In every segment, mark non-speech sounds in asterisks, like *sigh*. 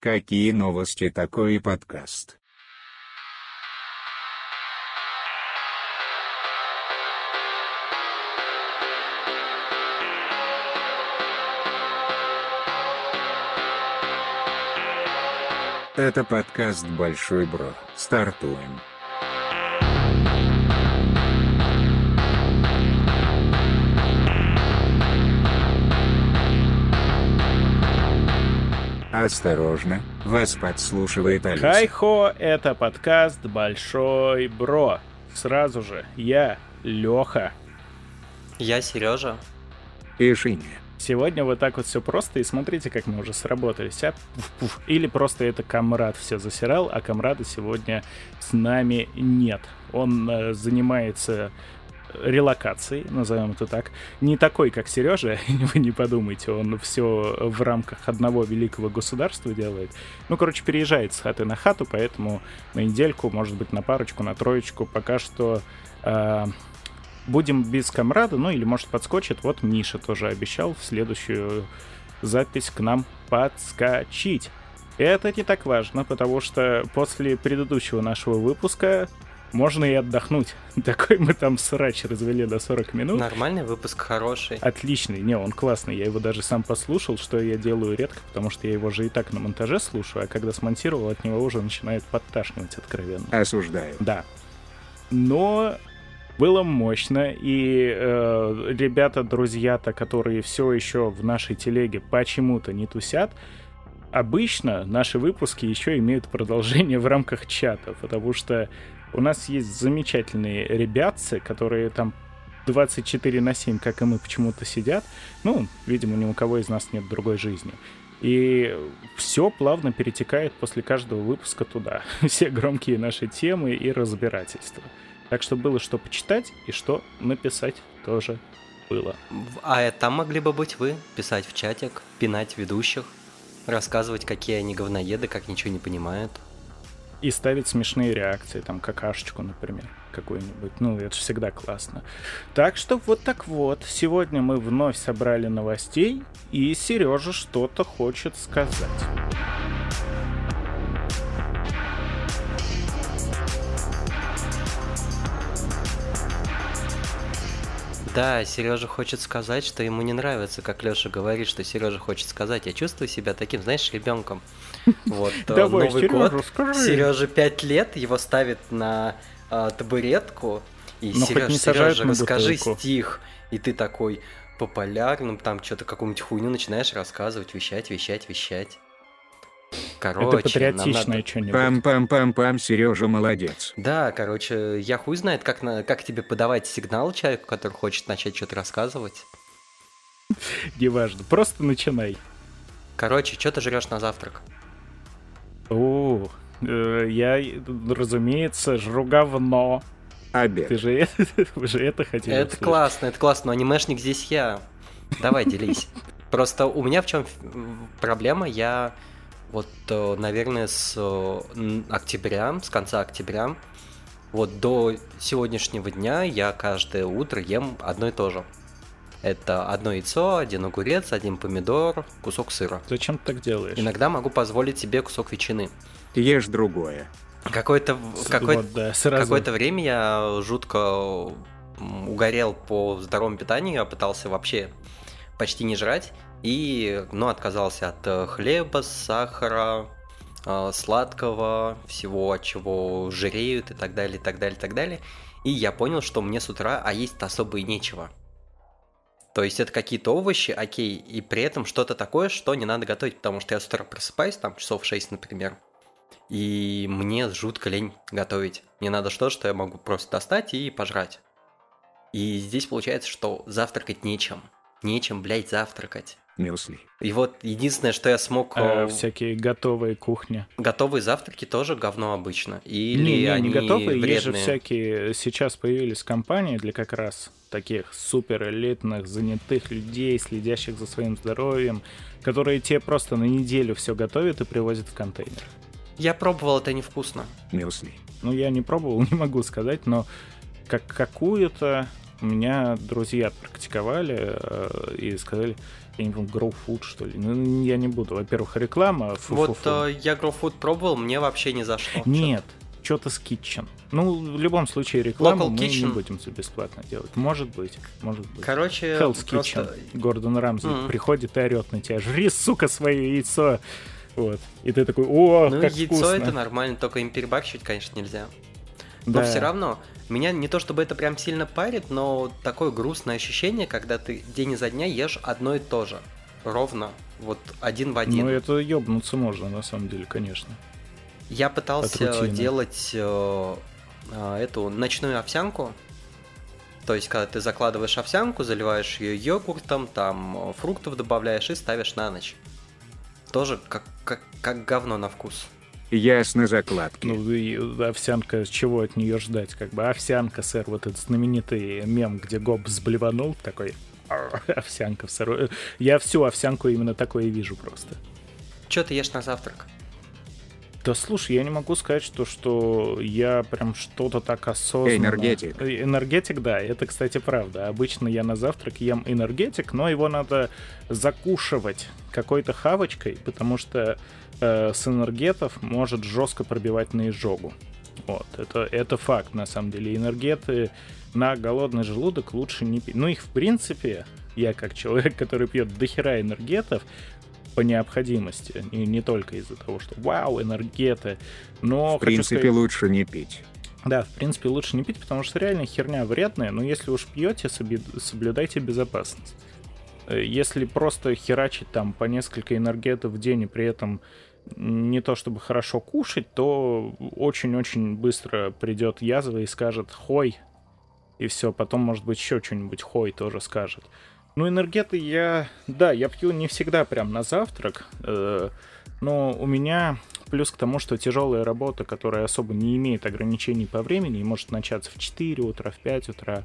Какие новости такой подкаст? Это подкаст Большой Бро. Стартуем. Осторожно, вас подслушивает Алиса. Хай-хо, это подкаст Большой Бро. Сразу же, я Леха. Я Сережа. И Шиня. Сегодня вот так вот все просто, и смотрите, как мы уже сработались. А? Пуф -пуф. Или просто это Камрад все засирал, а Камрада сегодня с нами нет. Он э, занимается релокацией, назовем это так. Не такой, как Сережа, *laughs* вы не подумайте, он все в рамках одного великого государства делает. Ну, короче, переезжает с хаты на хату, поэтому на недельку, может быть, на парочку, на троечку пока что э, будем без комрада, ну или, может, подскочит. Вот Миша тоже обещал в следующую запись к нам подскочить. Это не так важно, потому что после предыдущего нашего выпуска можно и отдохнуть. *laughs* Такой мы там срач развели до 40 минут. Нормальный выпуск, хороший. Отличный, не, он классный. Я его даже сам послушал, что я делаю редко, потому что я его же и так на монтаже слушаю, а когда смонтировал, от него уже начинает подташнивать откровенно. Осуждаю. Да. Но было мощно, и э, ребята, друзья-то, которые все еще в нашей телеге почему-то не тусят, обычно наши выпуски еще имеют продолжение в рамках чата, потому что у нас есть замечательные ребятцы, которые там 24 на 7, как и мы, почему-то сидят. Ну, видимо, ни у кого из нас нет другой жизни. И все плавно перетекает после каждого выпуска туда. *laughs* Все громкие наши темы и разбирательства. Так что было что почитать и что написать тоже было. А там могли бы быть вы, писать в чатик, пинать ведущих, рассказывать, какие они говноеды, как ничего не понимают. И ставить смешные реакции, там, какашечку, например, какую-нибудь. Ну, это всегда классно. Так что вот так вот. Сегодня мы вновь собрали новостей, и Сережа что-то хочет сказать. Да, Сережа хочет сказать, что ему не нравится, как Леша говорит, что Сережа хочет сказать. Я чувствую себя таким, знаешь, ребенком. *laughs* Вот э, Давай, Новый Сережа, год. скажи. Сереже 5 лет, его ставят на э, табуретку. И Ну, хоть Сереж, Сережа, расскажи бутылку. стих. И ты такой по полярным, там что-то какую-нибудь хуйню начинаешь рассказывать, вещать, вещать, вещать. Короче, это патриотичное надо- что-нибудь. Пам-пам-пам-пам, Сережа молодец. Да, короче, я хуй знает, как, на, как тебе подавать сигнал человеку, который хочет начать что-то рассказывать. Неважно. Просто начинай. Короче, что ты жрешь на завтрак? О, э, я, разумеется, жру говно. Обед. Ты же, это- *laughs* вы же это хотели Это услышать. классно, это классно, но анимешник здесь я. Давай, делись. *laughs* Просто у меня в чем проблема, я вот, э, наверное, с э, октября, с конца октября, вот до сегодняшнего дня я каждое утро ем одно и то же. Это одно яйцо, один огурец, один помидор, кусок сыра. Зачем ты так делаешь? Иногда могу позволить себе кусок ветчины. Ешь другое. Какое-то какое- вот, да, сразу. какое-то время я жутко угорел по здоровому питанию, я пытался вообще почти не жрать и, ну, отказался от э, хлеба, сахара, э, сладкого, всего, от чего жиреют и так далее, и так далее, и так далее. И я понял, что мне с утра, а есть особо и нечего. То есть это какие-то овощи, окей, и при этом что-то такое, что не надо готовить, потому что я с утра просыпаюсь, там часов 6, например, и мне жутко лень готовить. Мне надо что, что я могу просто достать и пожрать. И здесь получается, что завтракать нечем. Нечем, блядь, завтракать. Мюсли. И вот единственное, что я смог... А, э, всякие готовые кухни. Готовые завтраки тоже говно обычно. Или не, не, они не готовые, есть же вредные. всякие, сейчас появились компании для как раз таких супер элитных, занятых людей, следящих за своим здоровьем, которые тебе просто на неделю все готовят и привозят в контейнер. Я пробовал, это невкусно. Мюсли. Ну, я не пробовал, *laughs* не могу сказать, но как какую-то У меня друзья практиковали э, и сказали, я не помню, Grow Food, что ли. Ну, я не буду. Во-первых, реклама. Фу -фу -фу. Вот э, я Grow Food пробовал, мне вообще не зашло. Нет, что-то с Kitchen. Ну, в любом случае, рекламу Local мы Kitchen. не будем за бесплатно делать. Может быть, может быть. Короче, Hell's просто... Kitchen. Гордон Рамзи Мгм. приходит и орет на тебя. Жри, сука, свое яйцо. Вот. И ты такой, о, Ну, как яйцо вкусно. это нормально, только им перебарщивать, конечно, нельзя. Но Да. все равно, меня не то чтобы это прям сильно парит, но такое грустное ощущение, когда ты день изо дня ешь одно и то же. Ровно. Вот один в один. Ну, это ёбнуться можно, на самом деле, конечно. Я пытался делать э, э, эту ночную овсянку. То есть, когда ты закладываешь овсянку, заливаешь ее йогуртом, там э, фруктов добавляешь и ставишь на ночь. Тоже как, как, как говно на вкус. Ясно закладки. Ну, и овсянка, чего от нее ждать? Как бы овсянка, сэр, вот этот знаменитый мем, где Гоббс блеванул, такой «Ар, овсянка в сырой. Я всю овсянку именно такое и вижу просто. Че ты ешь на завтрак? Да слушай, я не могу сказать, что, что я прям что-то так осознанно... Энергетик. Э, Энергетик, да, это, кстати, правда. Обычно я на завтрак ем энергетик, но его надо закушивать какой-то хавочкой, потому что э, с энергетов может жестко пробивать на изжогу. Вот, это, это факт, на самом деле. Энергеты на голодный желудок лучше не пить. Ну, их, в принципе, я как человек, *laughs* который пьет дохера энергетов, по необходимости, и не только из-за того, что вау, энергеты, но В принципе, сказать- лучше не пить. да, в принципе, лучше не пить, потому что реально херня вредная, но если уж пьете, соблюдайте безопасность. Э, Если просто херачить там по несколько энергетов в день и при этом не то чтобы хорошо кушать, то очень-очень быстро придет язва и скажет «хой», и все, потом, может быть, еще что-нибудь «хой» тоже скажет. Ну, энергеты я... Да, я пью не всегда прям на завтрак, э, но у меня плюс к тому, что тяжелая работа, которая особо не имеет ограничений по времени и может начаться в 4 утра, в 5 утра,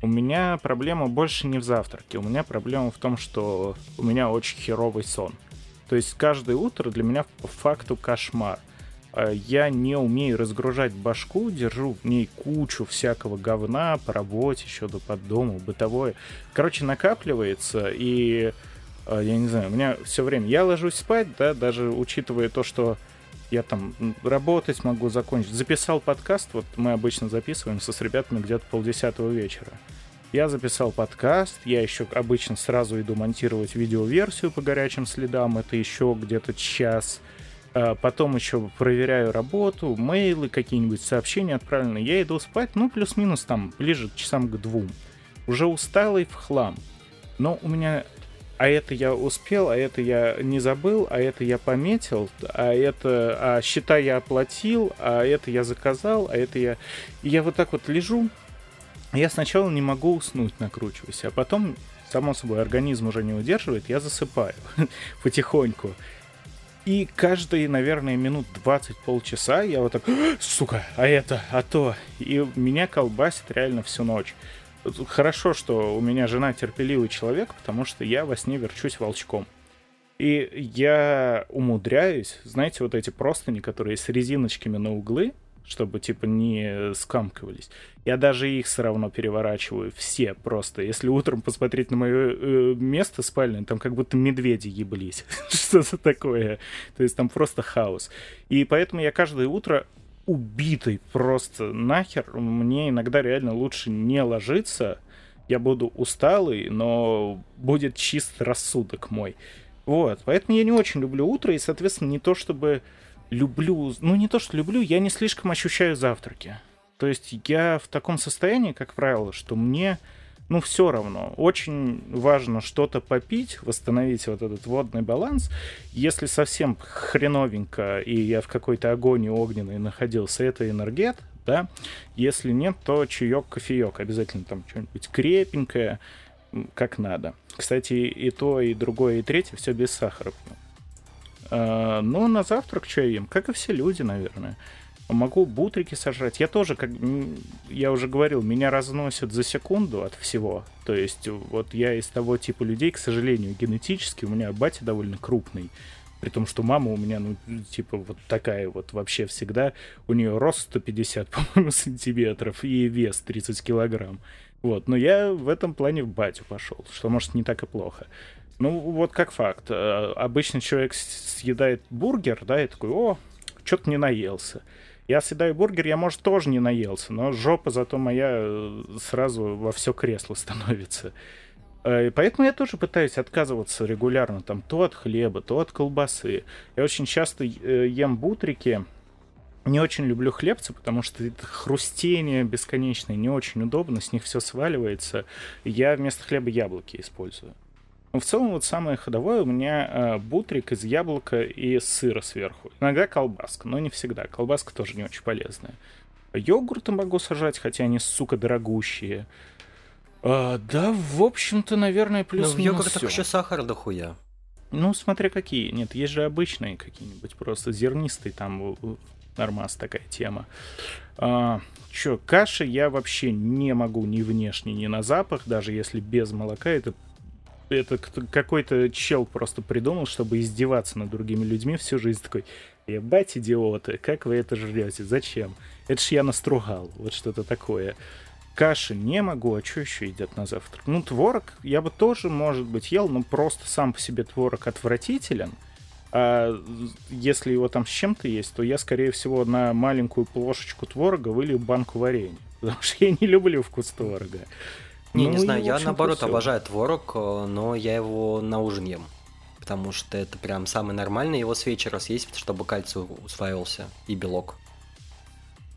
у меня проблема больше не в завтраке. У меня проблема в том, что у меня очень херовый сон. То есть каждое утро для меня по факту кошмар. А Я не умею разгружать башку, держу в ней кучу всякого говна по работе, еще до под дому, бытовое. Короче, накапливается, и э, я не знаю, у меня все время. Я ложусь спать, да, даже учитывая то, что я там работать могу закончить. Записал подкаст, вот мы обычно записываемся с ребятами где-то полдесятого вечера. Я записал подкаст, я еще обычно сразу иду монтировать видеоверсию по горячим следам, это еще где-то час. А Потом еще проверяю работу, мейлы, какие-нибудь сообщения отправлены. Я иду спать, ну, плюс-минус там, ближе к часам к двум. Уже усталый в хлам. Но у меня... А это я успел, а это я не забыл, а это я пометил, а это... А счета я оплатил, а это я заказал, а это я... И я вот так вот лежу, я сначала не могу уснуть, накручиваюсь, а потом, само собой, организм уже не удерживает, я засыпаю *laughs* потихоньку. И каждые, наверное, минут 20 полчаса я вот так, сука, а это, а то. И меня колбасит реально всю ночь. Хорошо, что у меня жена терпеливый человек, потому что я во сне верчусь волчком. И я умудряюсь, знаете, вот эти простыни, которые с резиночками на углы, чтобы типа не скамкивались. Я даже их все равно переворачиваю, все просто. Если утром посмотреть на мое э, место спальное, там как будто медведи еблись. *laughs* Что-то такое. То есть там просто хаос. И поэтому я каждое утро убитый просто нахер. Мне иногда реально лучше не ложиться. Я буду усталый, но будет чист рассудок мой. Вот, поэтому я не очень люблю утро, и, соответственно, не то чтобы люблю, ну не то что люблю, я не слишком ощущаю завтраки. То есть я в таком состоянии, как правило, что мне, ну все равно, очень важно что-то попить, восстановить вот этот водный баланс. Если совсем хреновенько, и я в какой-то агонии огненной находился, это энергет, да. Если нет, то чаек, кофеек, обязательно там что-нибудь крепенькое, как надо. Кстати, и то, и другое, и третье все без сахара. А, ну, на завтрак что я ем? Как и все люди, наверное. Могу бутрики сожрать. Я тоже, как я уже говорил, меня разносят за секунду от всего. То есть, вот я из того типа людей, к сожалению, генетически, у меня батя довольно крупный. При том, что мама у меня, ну, типа, вот такая вот вообще всегда. У нее рост 150, *laughs* по-моему, сантиметров и вес 30 килограмм. Вот, но я в этом плане в батю пошел, что, может, не так и плохо. Ну, вот как факт. Э, обычно человек съедает бургер, да, и такой, о, что-то не наелся. Я съедаю бургер, я, может, тоже не наелся, но жопа зато моя э, сразу во все кресло *laughs* становится. Э, и поэтому я тоже пытаюсь отказываться регулярно там то от хлеба, то от колбасы. Я очень часто ем бутрики, не очень люблю хлебцы, потому что это хрустение бесконечное, не очень удобно, с них все сваливается. Я вместо хлеба яблоки использую. Но в целом вот самое ходовое у меня э, бутрик из яблока и сыра сверху. Иногда колбаска, но не всегда. Колбаска тоже не очень полезная. Йогурты могу сажать, хотя они, сука, дорогущие. А, да, в общем-то, наверное, плюс Но в йогуртах еще сахар дохуя. Ну, смотря какие. Нет, есть же обычные какие-нибудь, просто зернистые, там нормас такая тема. А, чё, каши я вообще не могу ни внешне, ни на запах, даже если без молока. Это это какой-то чел просто придумал, чтобы издеваться над другими людьми всю жизнь такой, ебать, идиоты, как вы это жрете, зачем? Это ж я настругал, вот что-то такое. Каши не могу, а что еще едят на завтрак? Ну, творог я бы тоже, может быть, ел, но просто сам по себе творог отвратителен. А если его там с чем-то есть, то я, скорее всего, на маленькую плошечку творога вылью банку варенья. Потому что я не люблю вкус творога. Не, ну, не знаю, я наоборот все. обожаю творог, э, но я его на ужин ем. Потому что это прям самый нормальный его с вечера съесть, чтобы кальций усваивался и белок.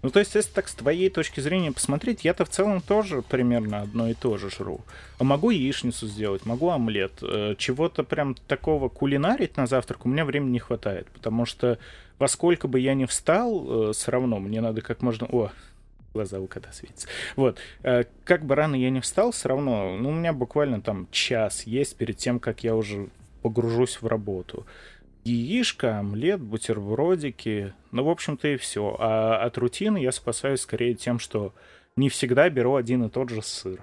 Ну, то есть, если так с твоей точки зрения посмотреть, я-то в целом тоже примерно одно и то же жру. А могу яичницу сделать, могу омлет. Э, чего-то прям такого кулинарить на завтрак у меня времени не хватает, потому что во сколько бы я ни встал, э, все равно мне надо как можно... О, глаза у кота светятся. Вот. Э, как бы рано я не встал, все равно, ну, у меня буквально там час есть перед тем, как я уже погружусь в работу. Яишко, омлет, бутербродики, ну, в общем-то, и все. А от рутины я спасаюсь скорее тем, что не всегда беру один и тот же сыр.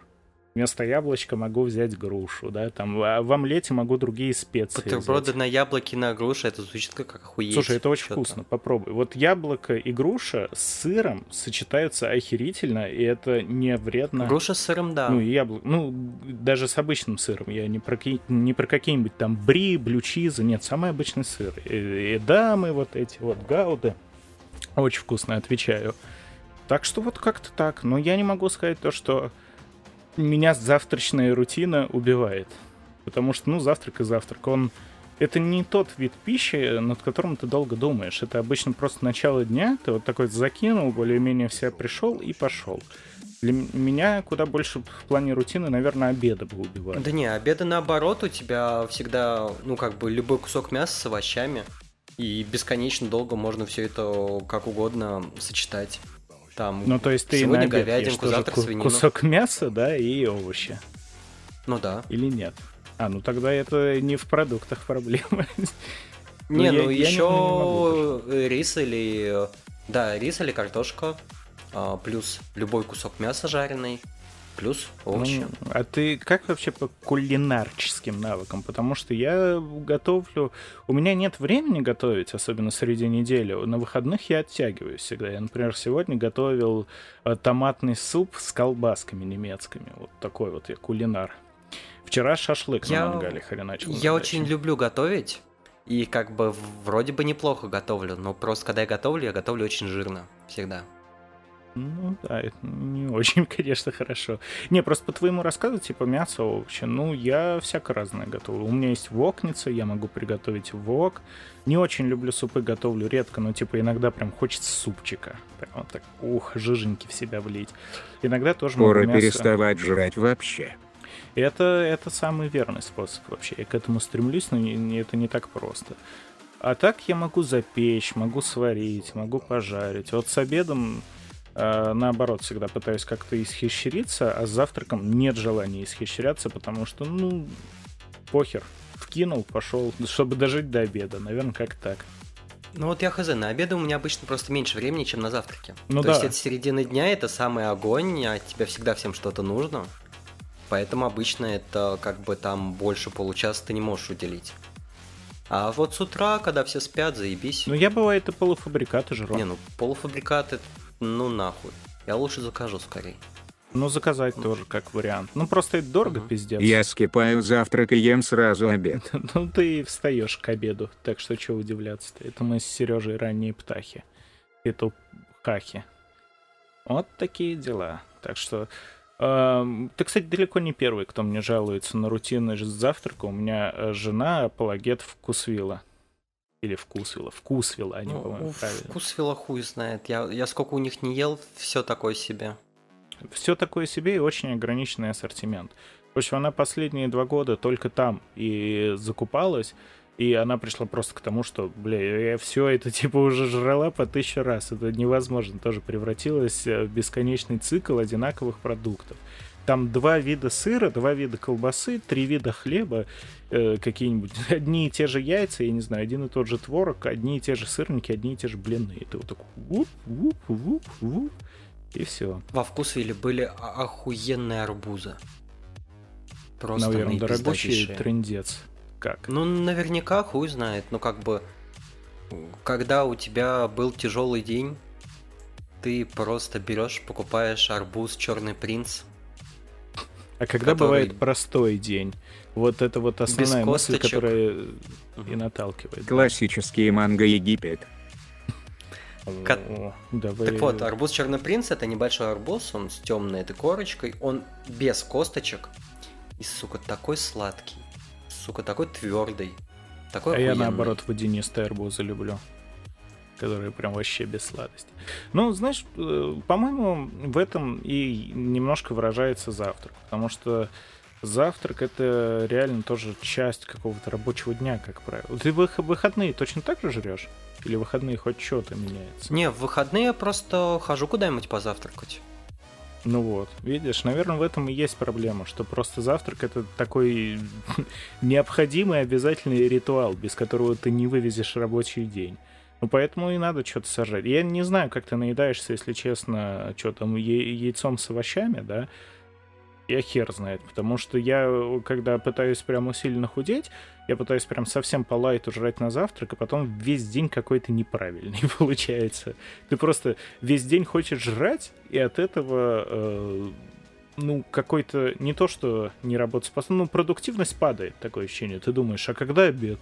Вместо яблочка могу взять грушу, да, там, а в омлете могу другие специи Бутерброды взять. на яблоке, на груше, это звучит как охуеть. Слушай, это очень вкусно, попробуй. Вот яблоко и груша с сыром сочетаются охерительно, и это не вредно. Груша с сыром, да. Ну, яблоко, ну, даже с обычным сыром, я не про, не про какие-нибудь там бри, блючизы, нет, самый обычный сыр. И, и дамы вот эти вот, гауды, очень вкусно, отвечаю. Так что вот как-то так, но я не могу сказать то, что меня завтрачная рутина убивает. Потому что, ну, завтрак и завтрак. Он... Это не тот вид пищи, над которым ты долго думаешь. Это обычно просто начало дня, ты вот такой закинул, более-менее вся пришел и пошел. Для меня куда больше в плане рутины, наверное, обеда бы убивали. Да не, обеда наоборот, у тебя всегда, ну, как бы любой кусок мяса с овощами. И бесконечно долго можно все это как угодно сочетать. Там ну, то есть ты сегодня говядинку, завтра свинину. Кусок мяса, да, и овощи. Ну да. Или нет? А, ну тогда это не в продуктах проблема. *laughs* Не, ну, ну еще рис или... Да, рис или картошка, а, плюс любой кусок мяса жареный, плюс овощи. Ну, а ты как вообще по кулинарческим навыкам? Потому что я готовлю... У меня нет времени готовить, особенно среди недели. На выходных я оттягиваюсь всегда. Я, например, сегодня готовил э, томатный суп с колбасками немецкими. Вот такой вот я кулинар. Вчера шашлык я... на мангале хреначил. Я очень люблю готовить. И как бы вроде бы неплохо готовлю, но просто когда я готовлю, я готовлю очень жирно. Всегда. Ну да, это не очень, *laughs* конечно, хорошо. Не, просто по твоему рассказу, типа мясо, овощи, ну я всяко разное готовлю. У меня есть вокница, я могу приготовить вок. Не очень люблю супы, готовлю редко, но типа иногда прям хочется супчика. Прям вот так, ух, жиженьки в себя влить. Иногда тоже Пора могу мясо... переставать жрать вообще. Это, это самый верный способ вообще. Я к этому стремлюсь, но не, это не так просто. А так я могу запечь, могу сварить, могу пожарить. Вот с обедом наоборот, всегда пытаюсь как-то исхищриться, а с завтраком нет желания исхищряться, потому что, ну, похер. Вкинул, пошел, *laughs* чтобы дожить до обеда. Наверное, как так. Ну вот я хз, на обеды у меня обычно просто меньше времени, чем на завтраке. Ну То да. есть это середина дня, это самый огонь, а тебе всегда всем что-то нужно. Поэтому обычно это как бы там больше получаса ты не можешь уделить. А вот с утра, когда все спят, заебись. Ну я бывает и полуфабрикаты жру. Не, ну полуфабрикаты ну нахуй. Я лучше закажу скорее. Ну, заказать тоже как вариант. Ну, просто это дорого, Мгм. пиздец. Я скипаю завтрак и ем сразу обед. *laughs* Ну, ты встаешь к обеду, так что чего удивляться-то. Это мы с Сережей ранние птахи. Это хахи. Вот такие дела. Так что... эм, ты, кстати, далеко не первый, кто мне жалуется на рутинность завтрака. У меня э, жена апологет вкусвилла. Или вкусвилла. Вкусвилла, они, Ну, по-моему, правильно. вкус вела хуй знает. Я, я сколько у них не ел, все такое себе. Все такое себе и очень ограниченный ассортимент. В общем, она последние два года только там и закупалась, и она пришла просто к тому, что, бля, я все это *laughs* типа уже жрала по тысяче раз. Это невозможно. Тоже превратилось э, в бесконечный цикл одинаковых продуктов. Там два вида сыра, два вида колбасы, три вида хлеба, э, какие-нибудь *laughs* одни и те же яйца, я не знаю, один и тот же творог, одни и те же сырники, одни и те же блины. И ты вот такой вуп, вуп, вуп, вуп, и все. Во вкусвилле были охуенные арбузы. Просто Наверное, дорогущий трендец. Как? Ну, наверняка хуй знает. Ну, как бы, когда у тебя был тяжелый день, ты просто берешь, покупаешь арбуз Черный принц. А когда который- бывает простой день? Вот это вот основная мысль, косточек. которая Мгм. и наталкивает. Классические манго Египет. Ка- О, давай. Так вот, арбуз Черный принц это небольшой арбуз, он с темной этой корочкой, он без косточек. И, сука, такой сладкий. Сука, такой твердый. Такой А я охуенный. наоборот водянистые арбузы люблю. Которые прям вообще без сладости. Ну, знаешь, э, по-моему, в этом и немножко выражается завтрак. Потому что завтрак это реально тоже часть какого-то рабочего дня, как правило. Ты в выходные точно так же жрешь? Или выходные хоть что-то меняется? Не, в выходные я просто хожу куда-нибудь позавтракать. Ну вот, видишь, наверное, в этом и есть проблема, что просто завтрак это такой *laughs* необходимый обязательный ритуал, без которого ты не вывезешь рабочий день. Ну, поэтому и надо что-то сажать. Я не знаю, как ты наедаешься, если честно, что там, яйцом с овощами, да? Я хер знает, потому что я, когда пытаюсь прям усиленно худеть, я пытаюсь прям совсем по лайту жрать на завтрак, и потом весь день какой-то неправильный *laughs* получается. Ты просто весь день хочешь жрать, и от этого, э, ну, какой-то, не то что не работоспособность, ну, продуктивность падает, такое ощущение. Ты думаешь, а когда обед?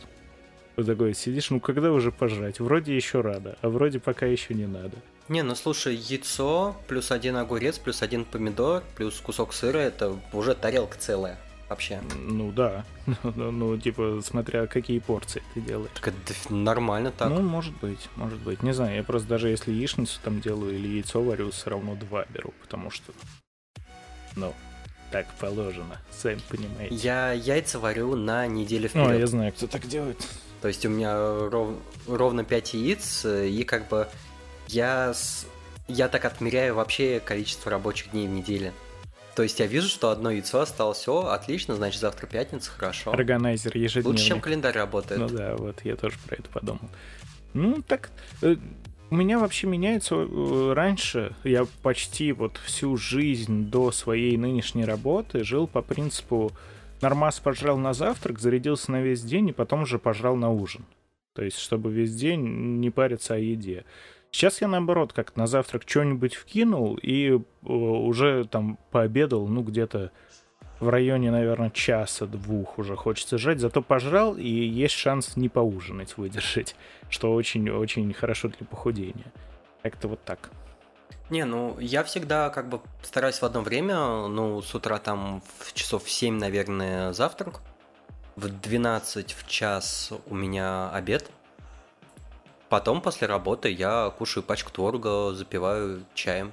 Вот такой сидишь, ну, когда уже пожрать? Вроде еще рада, а вроде пока еще не надо. Не, ну слушай, яйцо, плюс один огурец, плюс один помидор, плюс кусок сыра, это уже тарелка целая. Вообще. Ну, да. *laughs* Ну, ну, типа, смотря какие порции ты делаешь. Так это нормально так. Ну, может быть, может быть. Не знаю, я просто даже если яичницу там делаю или яйцо варю, все равно два беру, потому что, ну, так положено, сами понимаете. Я яйца варю на неделю Ну, вперед. я знаю, кто так делает. То есть у меня ров- ровно 5 яиц, и как бы я, с- я так отмеряю вообще количество рабочих дней в неделе. То есть я вижу, что одно яйцо осталось, все, отлично, значит завтра пятница, хорошо. Органайзер ежедневный. Лучше, чем календарь работает. Ну да, вот я тоже про это подумал. Ну так, э, у меня вообще меняется э, раньше. Я почти вот всю жизнь до своей нынешней работы жил по принципу нормас пожрал на завтрак, зарядился на весь день и потом уже пожрал на ужин. То есть, чтобы весь день не париться о еде. Сейчас я наоборот, как на завтрак что-нибудь вкинул и э, уже там пообедал, ну, где-то в районе, наверное, часа-двух уже хочется жрать, зато пожрал, и есть шанс не поужинать, выдержать, что очень-очень хорошо для похудения. Как-то вот так. Не, ну я всегда как бы стараюсь в одно время, ну с утра там в часов в 7, наверное, завтрак, в 12 в час у меня обед, потом после работы я кушаю пачку творога, запиваю чаем.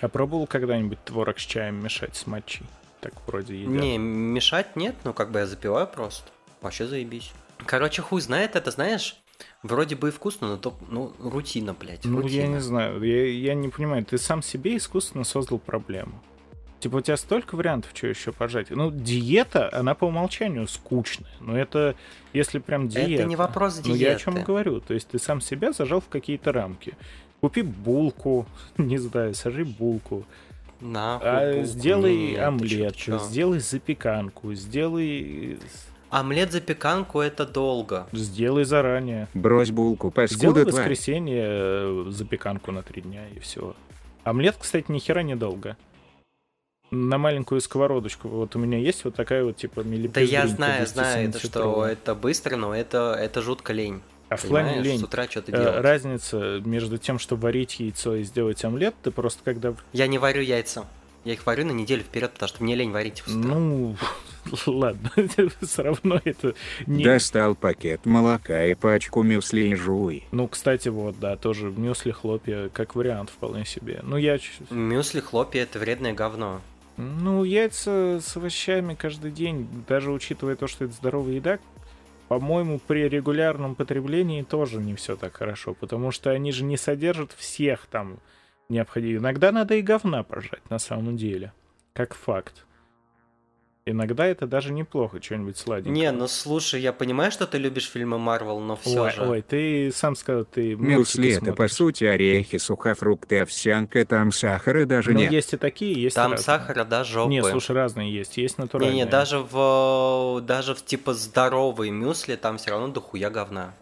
А пробовал когда-нибудь творог с чаем мешать с матчей? Так вроде едят. Не, мешать нет, но как бы я запиваю просто. Вообще заебись. Короче, хуй знает, это знаешь, вроде бы и вкусно, но то, ну, рутина, блядь, Ну, я рутина. не знаю, я, я не понимаю, ты сам себе искусственно создал проблему. Типа, у тебя столько вариантов, что еще пожать. Ну, диета, она по умолчанию скучная. Но это, если прям диета... Это не вопрос Ну, я о чем диеты. говорю. То есть ты сам себя зажал в какие-то рамки. Купи булку, *laughs* не знаю, сожри булку. Нахуй, А, булку. сделай Нет, омлет, чё? сделай запеканку, сделай... Омлет запеканку это долго. Сделай заранее. Брось булку, Сделай паскуда в тварь. воскресенье э, запеканку на три дня и все. Омлет, кстати, ни хера недолго. на маленькую сковородочку. Вот у меня есть вот такая вот типа Да я знаю, знаю, это что это быстро, но это, это жутко лень. А в плане лень. С утра что-то Э, делать. Разница между тем, что варить яйцо и сделать омлет, ты просто когда... Я не варю яйца. Я их варю на неделю вперед, потому что мне лень варить. Ну, *laughs* ладно, *laughs* все равно это не... Достал пакет молока и пачку мюсли и жуй. Ну, кстати, вот, да, тоже мюсли, хлопья, как вариант вполне себе. Ну, я... Мюсли, хлопья это вредное говно. Ну, яйца с овощами каждый день, даже учитывая то, что это здоровая еда, по-моему, при регулярном потреблении тоже не все так хорошо, потому что они же не содержат всех там необходимых. Иногда надо и говна пожрать, на самом деле, как факт. Иногда это даже неплохо, что-нибудь сладенькое. Не, ну слушай, я понимаю, что ты любишь фильмы Марвел, но все ой, же. ой, ты сам сказал, ты Мюсли мультики это по смотришь. сути орехи, сухофрукты, овсянка, там сахара даже Ну, нет. есть и такие, есть Там разные. сахара, да, жопы. Не, слушай, разные есть. Есть натуральные. Не-не, даже в даже в типа здоровые мюсли там все равно дохуя говна.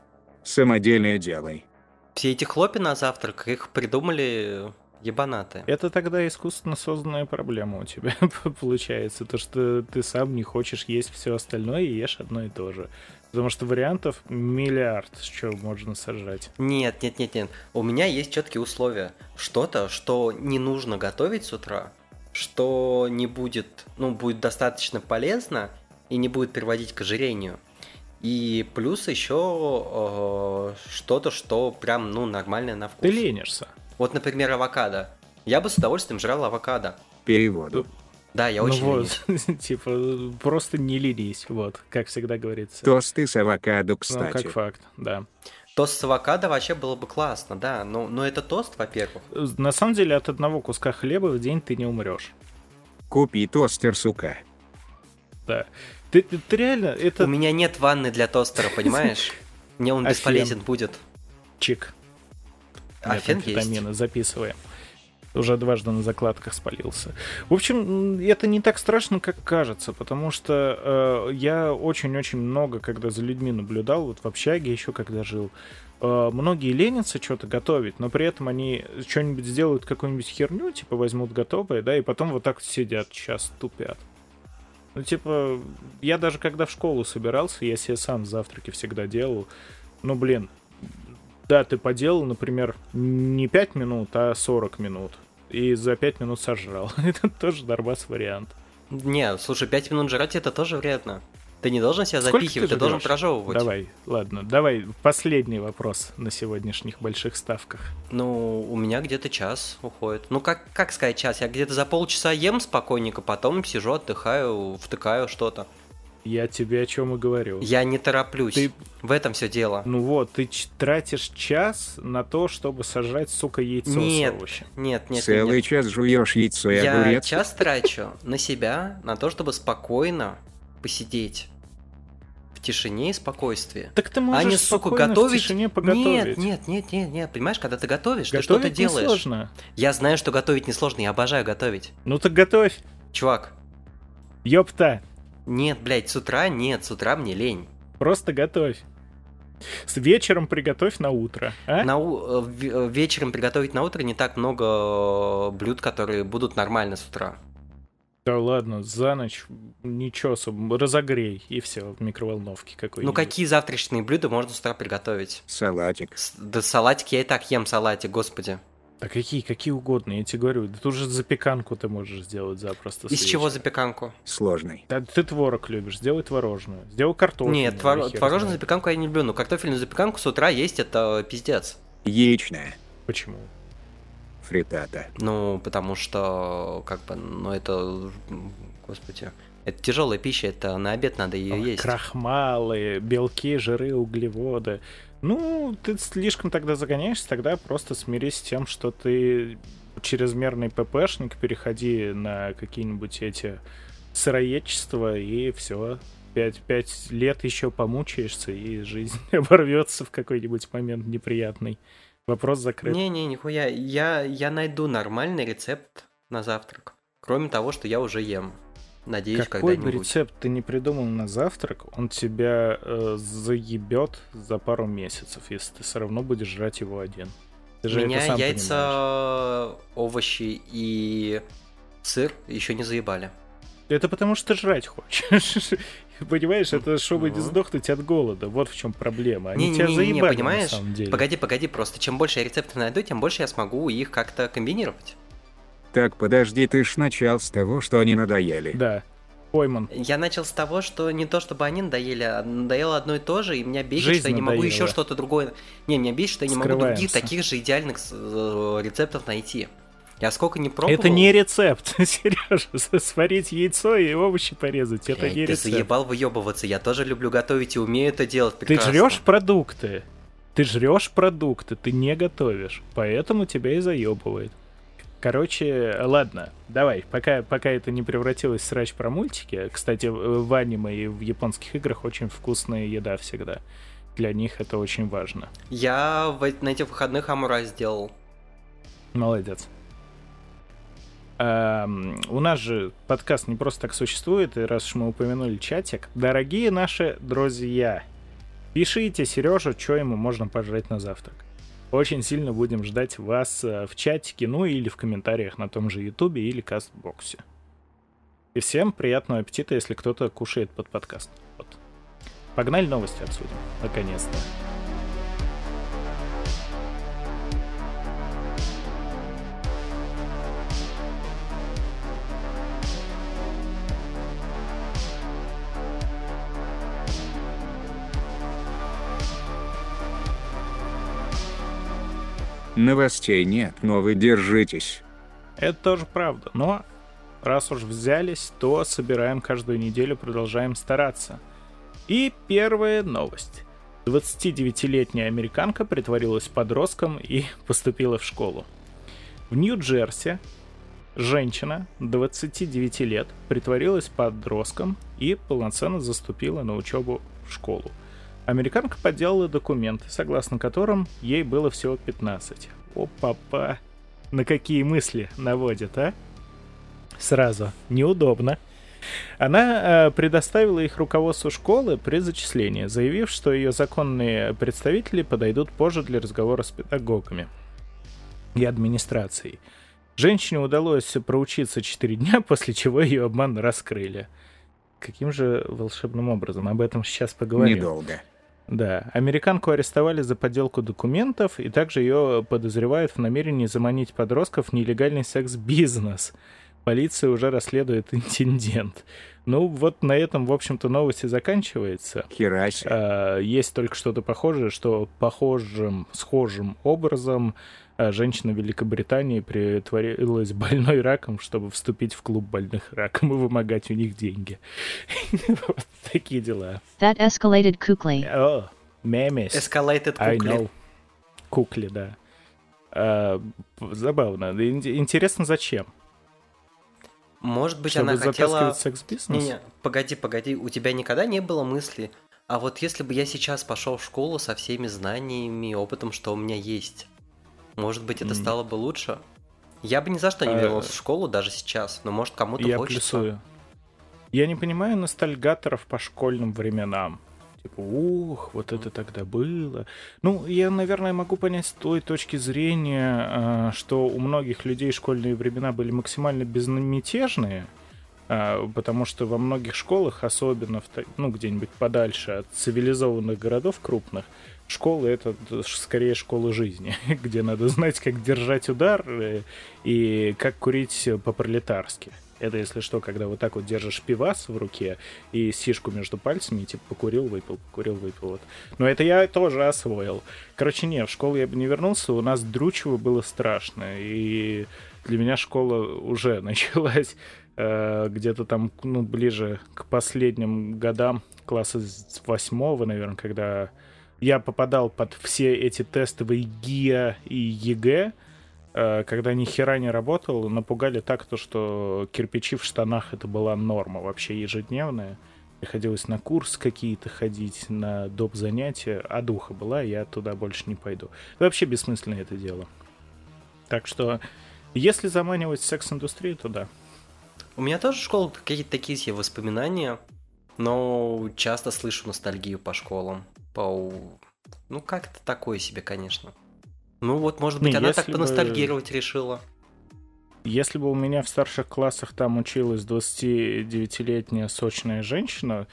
Самодельное делай. Все эти хлопья на завтрак, их придумали ебанаты. Это тогда искусственно созданная проблема у тебя *laughs* получается. То, что ты сам не хочешь есть все остальное и ешь одно и то же. Потому что вариантов миллиард, с чего можно сажать. Нет, нет, нет, нет. У меня есть четкие условия. Что-то, что не нужно готовить с утра, что не будет, ну, будет достаточно полезно и не будет приводить к ожирению. И плюс еще э, что-то, что прям, ну, нормальное на вкус. Ты ленишься. Вот, например, авокадо. Я бы с удовольствием жрал авокадо. Переводу. Да, я Ну очень вот, ленюсь. *laughs* типа, просто не ленись, вот, как всегда говорится. Тосты с авокадо, Ну, кстати. как факт, да. Тост с авокадо вообще было бы классно, да. Но, но это тост, во-первых. На самом деле, от одного куска хлеба в день ты не умрешь. Купи тостер, сука. Да. Ты, ты- ты реально, это У меня нет ванны для тостера, понимаешь? *laughs* Мне он бесполезен будет. чик. А есть. Записываем. Уже дважды на закладках спалился. В общем, это не так страшно, как кажется, потому что э, я очень-очень много, когда за людьми наблюдал, вот в общаге еще когда жил, э, многие ленятся что-то готовить, но при этом они что-нибудь сделают, какую-нибудь херню, типа возьмут готовое, да, и потом вот так сидят, час тупят. Ну, типа, я даже когда в школу собирался, я себе сам завтраки всегда делал. Ну, блин, да, ты поделал, например, не 5 минут, а 40 минут. И за 5 минут сожрал. *laughs* Это тоже нормас вариант. Не, слушай, 5 минут жрать это тоже вредно. Ты не должен себя Сколько запихивать, ты ты, должен прожевывать. Давай, ладно, давай последний вопрос на сегодняшних больших ставках. Ну, у меня где-то час уходит. Ну, как, как сказать час? Я где-то за полчаса ем спокойненько, потом сижу, отдыхаю, втыкаю что-то. Я тебе о чем и говорю. Я не тороплюсь. Ты- В этом все дело. Ну вот, ты тратишь час на то, чтобы сожрать, сука, яйцо Нет, с овощем. Нет, нет, нет, Целый нет. час жуешь яйцо и Я огурец. час трачу на себя, на то, чтобы спокойно посидеть. В тишине и спокойствии. Так ты можешь а не, сука, готовить. в тишине поготовить. Нет, нет, нет, нет, нет. Понимаешь, когда ты готовишь, ты Готовить что-то делаешь. несложно. Я знаю, что готовить несложно, я обожаю готовить. Ну так готовь. Чувак, Ёпта. Нет, блядь, с утра нет, с утра мне лень. Просто готовь. С вечером приготовь на утро. А? На у- э, э, вечером приготовить на утро не так много э, блюд, которые будут нормально с утра. Да ладно, за ночь ничего особо. Разогрей и все в микроволновке какой-нибудь. Ну какие завтрашние блюда можно с утра приготовить? Салатик. С- Да салатик я и так ем салатик, господи. Да какие, какие угодно, я тебе говорю. Да тут же запеканку ты можешь сделать запросто. Из чего запеканку? Сложный. Да ты творог любишь, сделай творожную. Сделай картофель. Нет, твор- творожную запеканку я не люблю, но картофельную запеканку с утра есть это пиздец. Яичная. Почему? Фритата. Ну, потому что, как бы, ну это, господи, это тяжелая пища, это на обед надо ее Ой, есть. Крахмалы, белки, жиры, углеводы. Ну, ты слишком тогда загоняешься, тогда просто смирись с тем, что ты чрезмерный ППшник, переходи на какие-нибудь эти сыроедчества, и все. Пять, пять лет еще помучаешься, и жизнь *laughs* оборвется в какой-нибудь момент неприятный. Вопрос закрыт. Не-не, нихуя, я, я найду нормальный рецепт на завтрак. Кроме того, что я уже ем. Надеюсь, Какой бы рецепт ты не придумал на завтрак, он тебя э, заебет за пару месяцев, если ты все равно будешь жрать его один. Ты У же это меня сам яйца, овощи и сыр еще не заебали. Это потому что жрать хочешь. *laughs* Понимаешь, это чтобы не сдохнуть от голода. Вот в чем проблема. Они не, тебя не, не, заебали, понимаешь? на самом деле. Погоди, погоди, просто чем больше я рецептов найду, тем больше я смогу их как-то комбинировать. Так подожди, ты ж начал с того, что они надоели. Да. Пойман. Я начал с того, что не то чтобы они надоели, а надоело одно и то же, и меня бесит, Жизнь что я не могу надоела. еще что-то другое. Не, меня бесит, что я не могу других таких же идеальных э, рецептов найти. Я сколько не пробовал. Это не рецепт, *laughs* Сережа. Сварить яйцо и овощи порезать. Это Блядь, не ты рецепт. заебал выебываться, я тоже люблю готовить и умею это делать Ты прекрасно. жрешь продукты. Ты жрешь продукты, ты не готовишь. Поэтому тебя и заебывает. Короче, ладно, давай, пока, пока это не превратилось в срач про мультики. Кстати, в аниме и в японских играх очень вкусная еда всегда. Для них это очень важно. Я в- на этих выходных Амура сделал. Молодец. Ам, у нас же подкаст не просто так существует, и раз уж мы упомянули чатик, дорогие наши друзья, пишите Сережу, что ему можно пожрать на завтрак. Очень сильно будем ждать вас э, в чатике, ну или в комментариях на том же Ютубе или Кастбоксе. И всем приятного аппетита, если кто-то кушает под подкаст. Вот. Погнали новости обсудим, наконец-то. Новостей нет, но вы держитесь. Это тоже правда. Но раз уж взялись, то собираем каждую неделю, продолжаем стараться. И первая новость. 29-летняя американка притворилась подростком и *laughs* поступила в школу. В Нью-Джерси женщина 29 лет притворилась подростком и полноценно заступила на учебу в школу. Американка подделала документы, согласно которым ей было всего 15. О, папа, на какие мысли наводит, а? Сразу. Неудобно. Она э, предоставила их руководству школы при зачислении, заявив, что ее законные представители подойдут позже для разговора с педагогами и администрацией. Женщине удалось проучиться 4 дня, *laughs* после чего ее обман раскрыли. Каким же волшебным образом? Об этом сейчас поговорим. Недолго. Да, американку арестовали за подделку документов, и также ее подозревают в намерении заманить подростков в нелегальный секс-бизнес. Полиция уже расследует инцидент. Ну, вот на этом, в общем-то, новость и заканчивается. Хераси. А, Есть только что-то похожее, что похожим, схожим образом женщина в Великобритании притворилась больной раком, чтобы вступить в клуб больных раком и вымогать у них деньги. *laughs* Вот такие дела. That escalated quickly. О, мемес. Escalated I кукли. know. Кукли, да. А, забавно. Ин- Интересно, зачем? Может быть, Чтобы она хотела... секс-бизнес? Не-не, погоди, погоди, у тебя никогда не было мысли, а вот если бы я сейчас пошел в школу со всеми знаниями и опытом, что у меня есть, может быть, это стало бы лучше? Я бы ни за что не А, вернулся в школу даже сейчас, но может кому-то Я хочется. плюсую. Я не понимаю ностальгаторов по школьным временам. Типа, ух, вот это тогда было. Ну, я, наверное, могу понять с той точки зрения, а, что у многих людей школьные времена были максимально безмятежные, а, потому что во многих школах, особенно в, ну, где-нибудь подальше от цивилизованных городов крупных, школы это скорее школа жизни, *laughs* где надо знать, как держать удар э, и как курить по-пролетарски. Это, если что, когда вот так вот держишь пивас в руке и сишку между пальцами, и, типа покурил, выпил, покурил, выпил. Вот. Но это я тоже освоил. Короче, не, в школу я бы не вернулся, у нас дрючево было страшно. И для меня школа уже *laughs* началась э, где-то там, ну, ближе к последним годам, класса с восьмого, наверное, когда я попадал под все эти тестовые ГИА и ЕГЭ, э, когда ни хера не работал, напугали так, то, что кирпичи в штанах это была норма вообще ежедневная. Приходилось на курс какие-то ходить, на доп. занятия, а духа была, я туда больше не пойду. Вообще бессмысленно это дело. Так что, если заманивать в секс-индустрию, то да. У меня тоже школа какие-то такие себе воспоминания, но часто слышу ностальгию по школам. По... Ну, как-то такое себе, конечно. Ну вот, может быть, Не, она так бы- поностальгировать решила. Если бы у меня в старших классах там училась 29-летняя сочная женщина,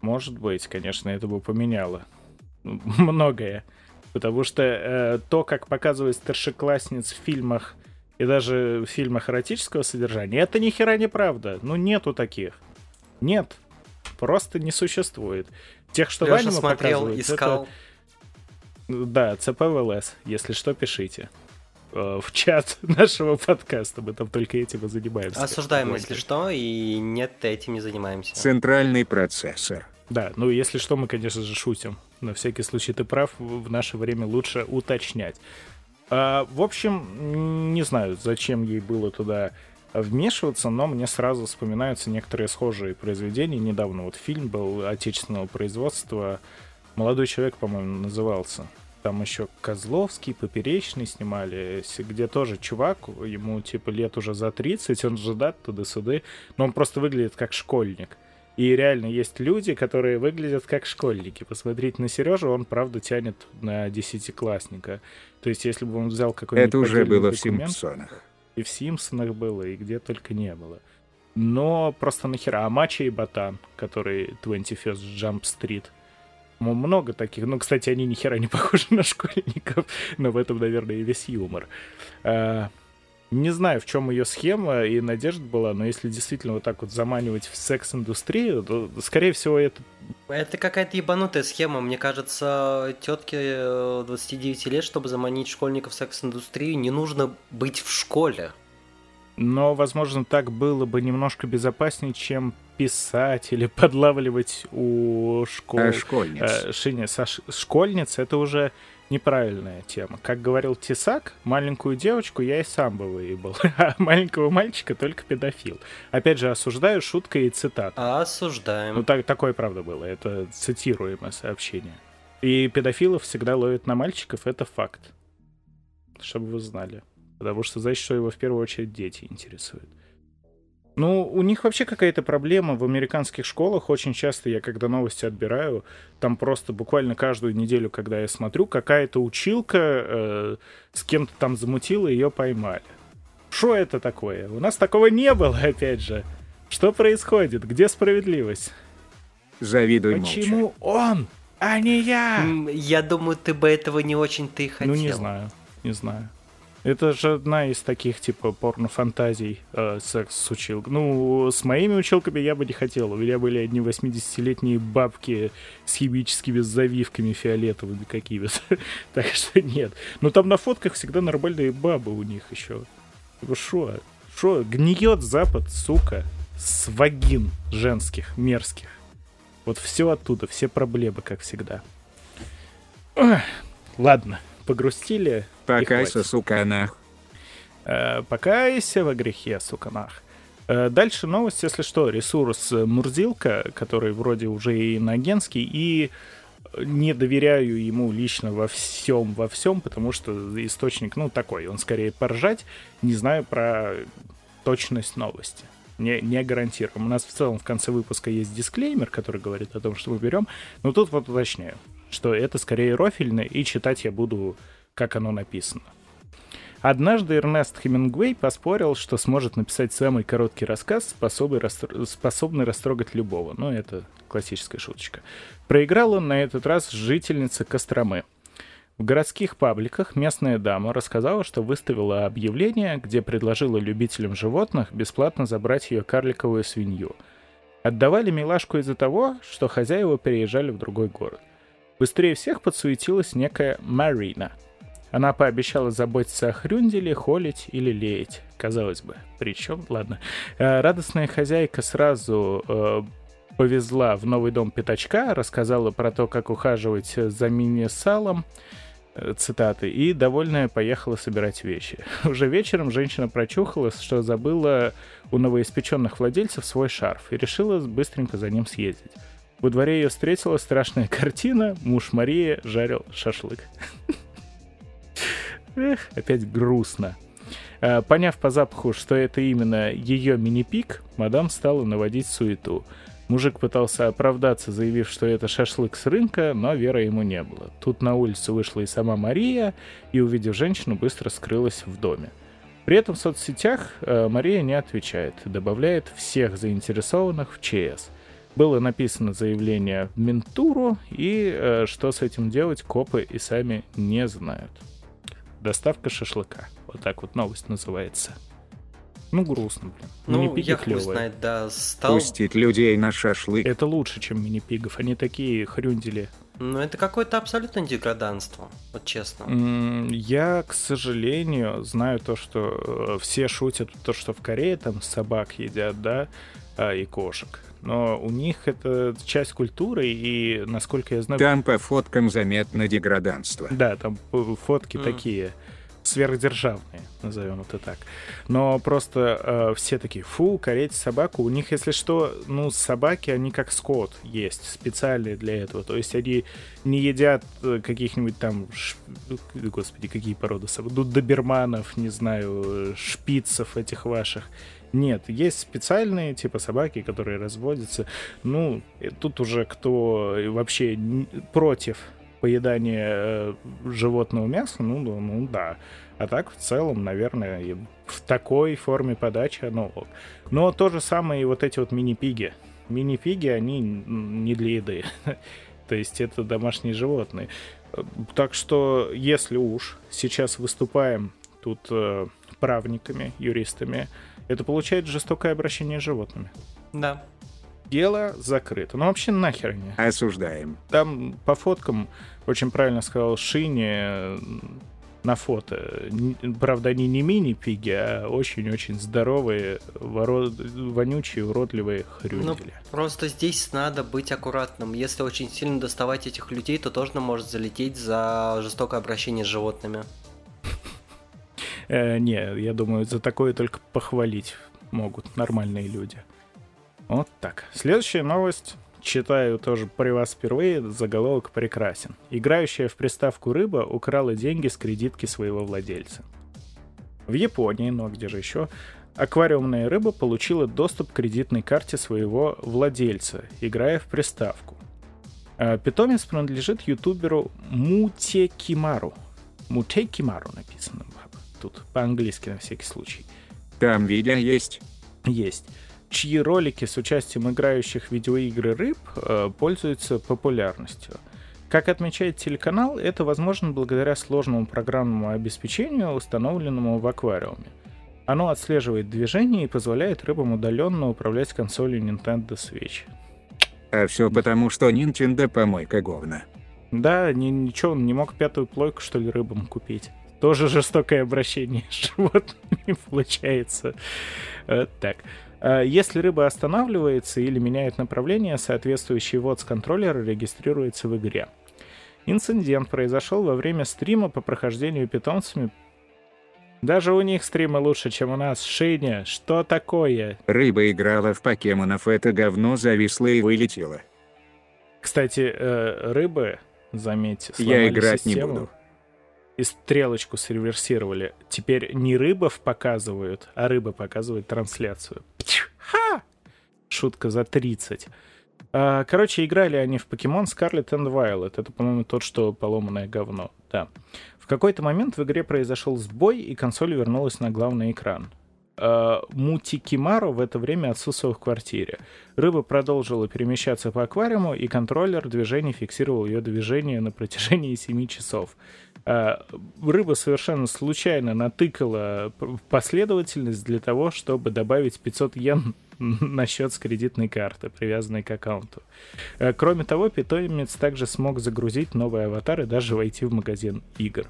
может быть, конечно, это бы поменяло *laughs* многое. Потому что э, то, как показывают старшеклассниц в фильмах и даже в фильмах эротического содержания, это ни хера не правда. Ну, нету таких. Нет. Просто не существует. Тех, что Леша в аниме смотрел, показывают, искал. это- Да, ЦПВЛС. Если что, пишите. Э, В чат *laughs* нашего подкаста. Мы там только этим и занимаемся. Осуждаем, если что, и нет, этим не занимаемся. Центральный процессор. Да, ну если что, мы, конечно же, шутим. На всякий случай ты прав, в наше время лучше уточнять. А, в общем, не знаю, зачем ей было туда вмешиваться, но мне сразу вспоминаются некоторые схожие произведения. Недавно вот фильм был отечественного производства «Молодой человек», по-моему, назывался. Там еще Козловский, Поперечный снимали, где тоже чувак, ему типа лет уже за 30, он ждат туда-сюда, но он просто выглядит как школьник. И реально есть люди, которые выглядят как школьники. Посмотреть на Сережу, он правда тянет на десятиклассника. То есть, если бы он взял какой-нибудь Это уже было в документ, Симпсонах. И в Симпсонах было, и где только не было. Но просто нахера. А Мача и Ботан, который 21st Jump Street. Много таких. Ну, кстати, они ни хера не похожи на школьников, но в этом, наверное, и весь юмор. А, не знаю, в чем ее схема и надежда была, но если действительно вот так вот заманивать в секс-индустрию, то, скорее всего, это Это какая-то ебанутая схема. Мне кажется, тетке 29 лет, чтобы заманить школьников в секс-индустрию, не нужно быть в школе. Но, возможно, так было бы немножко безопаснее, чем писать или *laughs* подлавливать у школ. А школьниц? Э, Шиня, со ш- школьниц это уже неправильная тема. Как говорил Тесак, маленькую девочку я и сам бы выебал, *laughs* а маленького мальчика только педофил. Опять же, осуждаю шутка и цитата. Осуждаем. Ну, так, такое правда было, это цитируемое сообщение. И педофилов всегда ловят на мальчиков, это факт. Чтобы вы знали. Потому что, значит, что его в первую очередь дети интересуют. Ну, у них вообще какая-то проблема в американских школах. Очень часто я, когда новости отбираю, там просто буквально каждую неделю, когда я смотрю, какая-то училка э, с кем-то там замутила, ее поймали. Что это такое? У нас такого не было, *laughs* опять же. Что происходит? Где справедливость? Завидуй молча. Почему он, а не я? Я думаю, ты бы этого не очень-то и хотел. Ну, не знаю, не знаю. Это же одна из таких, типа, порнофантазий э, секс с училкой. Ну, с моими училками я бы не хотел. У меня были одни 80-летние бабки с химическими завивками фиолетовыми какими-то. *laughs* так что нет. Но там на фотках всегда нормальные бабы у них еще. Типа, шо? Шо? Гниет Запад, сука, с вагин женских, мерзких. Вот все оттуда, все проблемы, как всегда. Ладно, погрустили. Покайся, хватит. сука, нах. Э, покайся во грехе, суканах. Э, Дальше новость, если что, ресурс э, Мурзилка, который вроде уже и иногенский, и не доверяю ему лично во всем, во всем, потому что источник, ну, такой, он скорее поржать, не знаю про точность новости. Не, не гарантируем. У нас в целом в конце выпуска есть дисклеймер, который говорит о том, что мы берем, но тут вот уточняю, что это скорее рофильно, и читать я буду, как оно написано. Однажды Эрнест Хемингуэй поспорил, что сможет написать самый короткий рассказ, способный, растр- способный растрогать любого. Ну, это классическая шуточка. Проиграл он на этот раз жительница Костромы. В городских пабликах местная дама рассказала, что выставила объявление, где предложила любителям животных бесплатно забрать ее карликовую свинью. Отдавали милашку из-за того, что хозяева переезжали в другой город. Быстрее всех подсуетилась некая Марина. Она пообещала заботиться о Хрюнделе, холить или леять. Казалось бы. Причем, ладно. Э, Радостная хозяйка сразу э, повезла в новый дом пятачка, рассказала про то, как ухаживать за мини-салом, э, цитаты, и, довольная, поехала собирать вещи. *laughs* Уже вечером женщина прочухалась, что забыла у новоиспеченных владельцев свой шарф и решила быстренько за ним съездить. Во дворе ее встретила страшная картина. Муж Марии жарил шашлык. *laughs* Эх, *laughs* опять грустно. Э, Поняв по запаху, что это именно ее мини-пик, мадам стала наводить суету. Мужик пытался оправдаться, заявив, что это шашлык с рынка, но веры ему не было. Тут на улицу вышла и сама Мария, и, увидев женщину, быстро скрылась в доме. При этом в соцсетях э, Мария не отвечает, добавляет всех заинтересованных в ЧС. Было написано заявление в Ментуру, и э, что с этим делать, копы и сами не знают. Доставка шашлыка. Вот так вот новость называется. Ну, грустно, блин. Ну, Мини-пиги я хуй клевые. знает, да, стал... Пустить людей на шашлык. Это лучше, чем мини-пигов. Они такие хрюндели. Ну, это какое-то абсолютное деграданство, вот честно. Я, к сожалению, знаю то, что э, все шутят, то, что в Корее там собак едят, да, а, и кошек. Но у них это часть культуры, и, насколько я знаю, Там по фоткам заметно деграданство. да, там э, фотки М. такие сверхдержавные, назовем это так. Но просто э, все такие, фу, кореть собаку. У них, если что, ну, собаки, они как скот есть, специальные для этого. То есть они не едят э, каких-нибудь там, ш- ну, господи, какие породы собак, ну, доберманов, не знаю, э, шпицев этих ваших. Нет, есть специальные типа собаки, которые разводятся. Ну, тут уже кто вообще н- против поедания э, животного мяса, ну, ну, ну да. А так, в целом, наверное, в такой форме подачи оно ок. Но то же самое и вот эти вот мини-пиги. Мини-пиги, они не для еды. *laughs* То есть это домашние животные. Э, Так что, если уж сейчас выступаем тут э, правниками, юристами, это получает жестокое обращение с животными. Да. Дело закрыто. Ну вообще нахер они. Осуждаем. Там по фоткам, очень правильно сказал Шини, на фото. Правда, они не мини-пиги, а очень-очень здоровые, воро- вонючие, уродливые Ну, хрюндели. просто здесь надо быть аккуратным. Если очень сильно доставать этих людей, то тоже может залететь за жестокое обращение с животными. Э, не, я думаю, за такое только похвалить могут нормальные люди. Вот так. Следующая новость. Читаю тоже при вас впервые, заголовок прекрасен. Играющая в приставку рыба украла деньги с кредитки своего владельца. В Японии, ну а где же еще, аквариумная рыба получила доступ к кредитной карте своего владельца, играя в приставку. А, Питомец принадлежит ютуберу Мутекимару. Мутекимару написано тут по-английски на всякий случай. Там видео есть. Есть. Чьи ролики с участием играющих в видеоигры рыб э, пользуются популярностью. Как отмечает телеканал, это возможно благодаря сложному программному обеспечению, установленному в аквариуме. Оно отслеживает движение и позволяет рыбам удаленно управлять консолью Nintendo Switch. А все потому, что Nintendo помойка говна. Да, ни- ничего, он не мог пятую плойку, что ли, рыбам купить. Тоже жестокое обращение *laughs* с животными получается. Э, Так. А Если рыба останавливается или меняет направление, соответствующий ввод с контроллера регистрируется в игре. Инцидент произошел во время стрима по прохождению питомцами. Даже у них стримы лучше, чем у нас. Шиня, что такое? Рыба играла в покемонов, это говно зависло и вылетело. Кстати, э, рыбы, заметьте, Я сломали играть не систему. буду. И стрелочку среверсировали. Теперь не рыбов показывают, а рыба показывает трансляцию. Ха! Шутка за 30. А, Короче, играли они в Pokemon Scarlet and Violet. Это, по-моему, тот, что поломанное говно. Да. В какой-то момент в игре произошел сбой, и консоль вернулась на главный экран. А, Мутикимару в это время отсутствовал в квартире. Рыба продолжила перемещаться по аквариуму, и контроллер движений фиксировал ее движение на протяжении 7 часов. А, Рыба совершенно случайно натыкала последовательность для того, чтобы добавить 500 йен *laughs* на счет с кредитной карты, привязанной к аккаунту. Э, Кроме того, питомец также смог загрузить новый аватар и даже войти в магазин игр.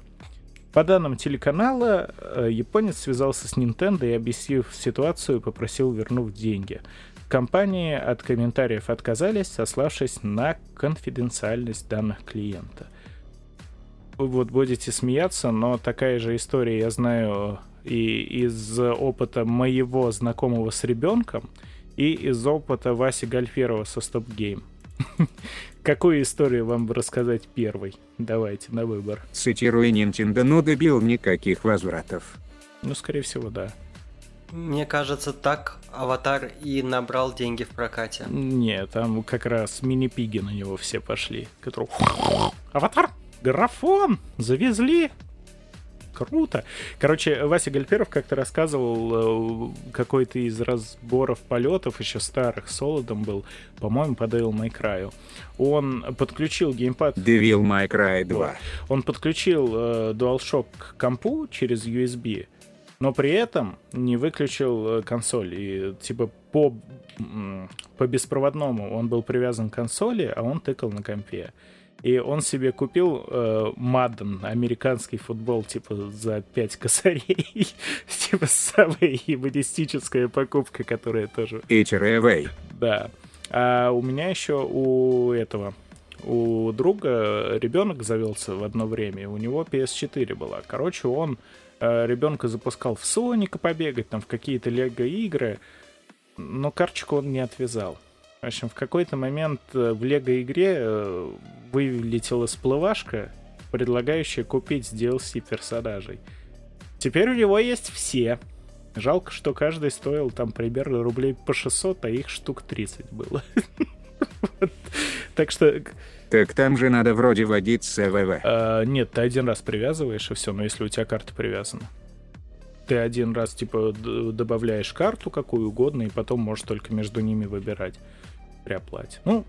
По данным телеканала, э, японец связался с Nintendo и, объяснив ситуацию, попросил вернуть деньги. Компании от комментариев отказались, сославшись на конфиденциальность данных клиента. Вы вот будете смеяться, но такая же история я знаю и из опыта моего знакомого с ребенком, и из опыта Васи Гальферова со Stop Game. *laughs* Какую историю вам рассказать первой? Давайте, на выбор. Цитирую Nintendo, ну добил никаких возвратов. Ну, скорее всего, да. Мне кажется, так Аватар и набрал деньги в прокате. Не, там как раз мини-пиги на него все пошли. Которые... Аватар! Графон! Завезли! круто. Короче, Вася Гальперов как-то рассказывал э, какой-то из разборов полетов, еще старых, солодом был, по-моему, по Devil May Cry. Он подключил геймпад... Devil May Cry 2. Вот. Он подключил э, DualShock к компу через USB, но при этом не выключил э, консоль. И типа по, по беспроводному он был привязан к консоли, а он тыкал на компе. И он себе купил э, Madden, американский футбол, типа, за 5 косарей. *laughs* типа, самая ебанистическая покупка, которая тоже... Away. Да. А у меня еще у этого, у друга ребенок завелся в одно время, у него PS4 была. Короче, он э, ребенка запускал в Соника побегать, там, в какие-то лего-игры, но карточку он не отвязал. В общем, в какой-то момент э, в лего-игре э, вылетела всплывашка, предлагающая купить DLC персонажей. Теперь у него есть все. Жалко, что каждый стоил там примерно рублей по 600, а их штук 30 было. *laughs* Так что... Так там же надо вроде вводить СВВ. А, нет, ты один раз привязываешь, и все, но если у тебя карта привязана. Ты один раз, типа, добавляешь карту какую угодно, и потом можешь только между ними выбирать при оплате. Ну,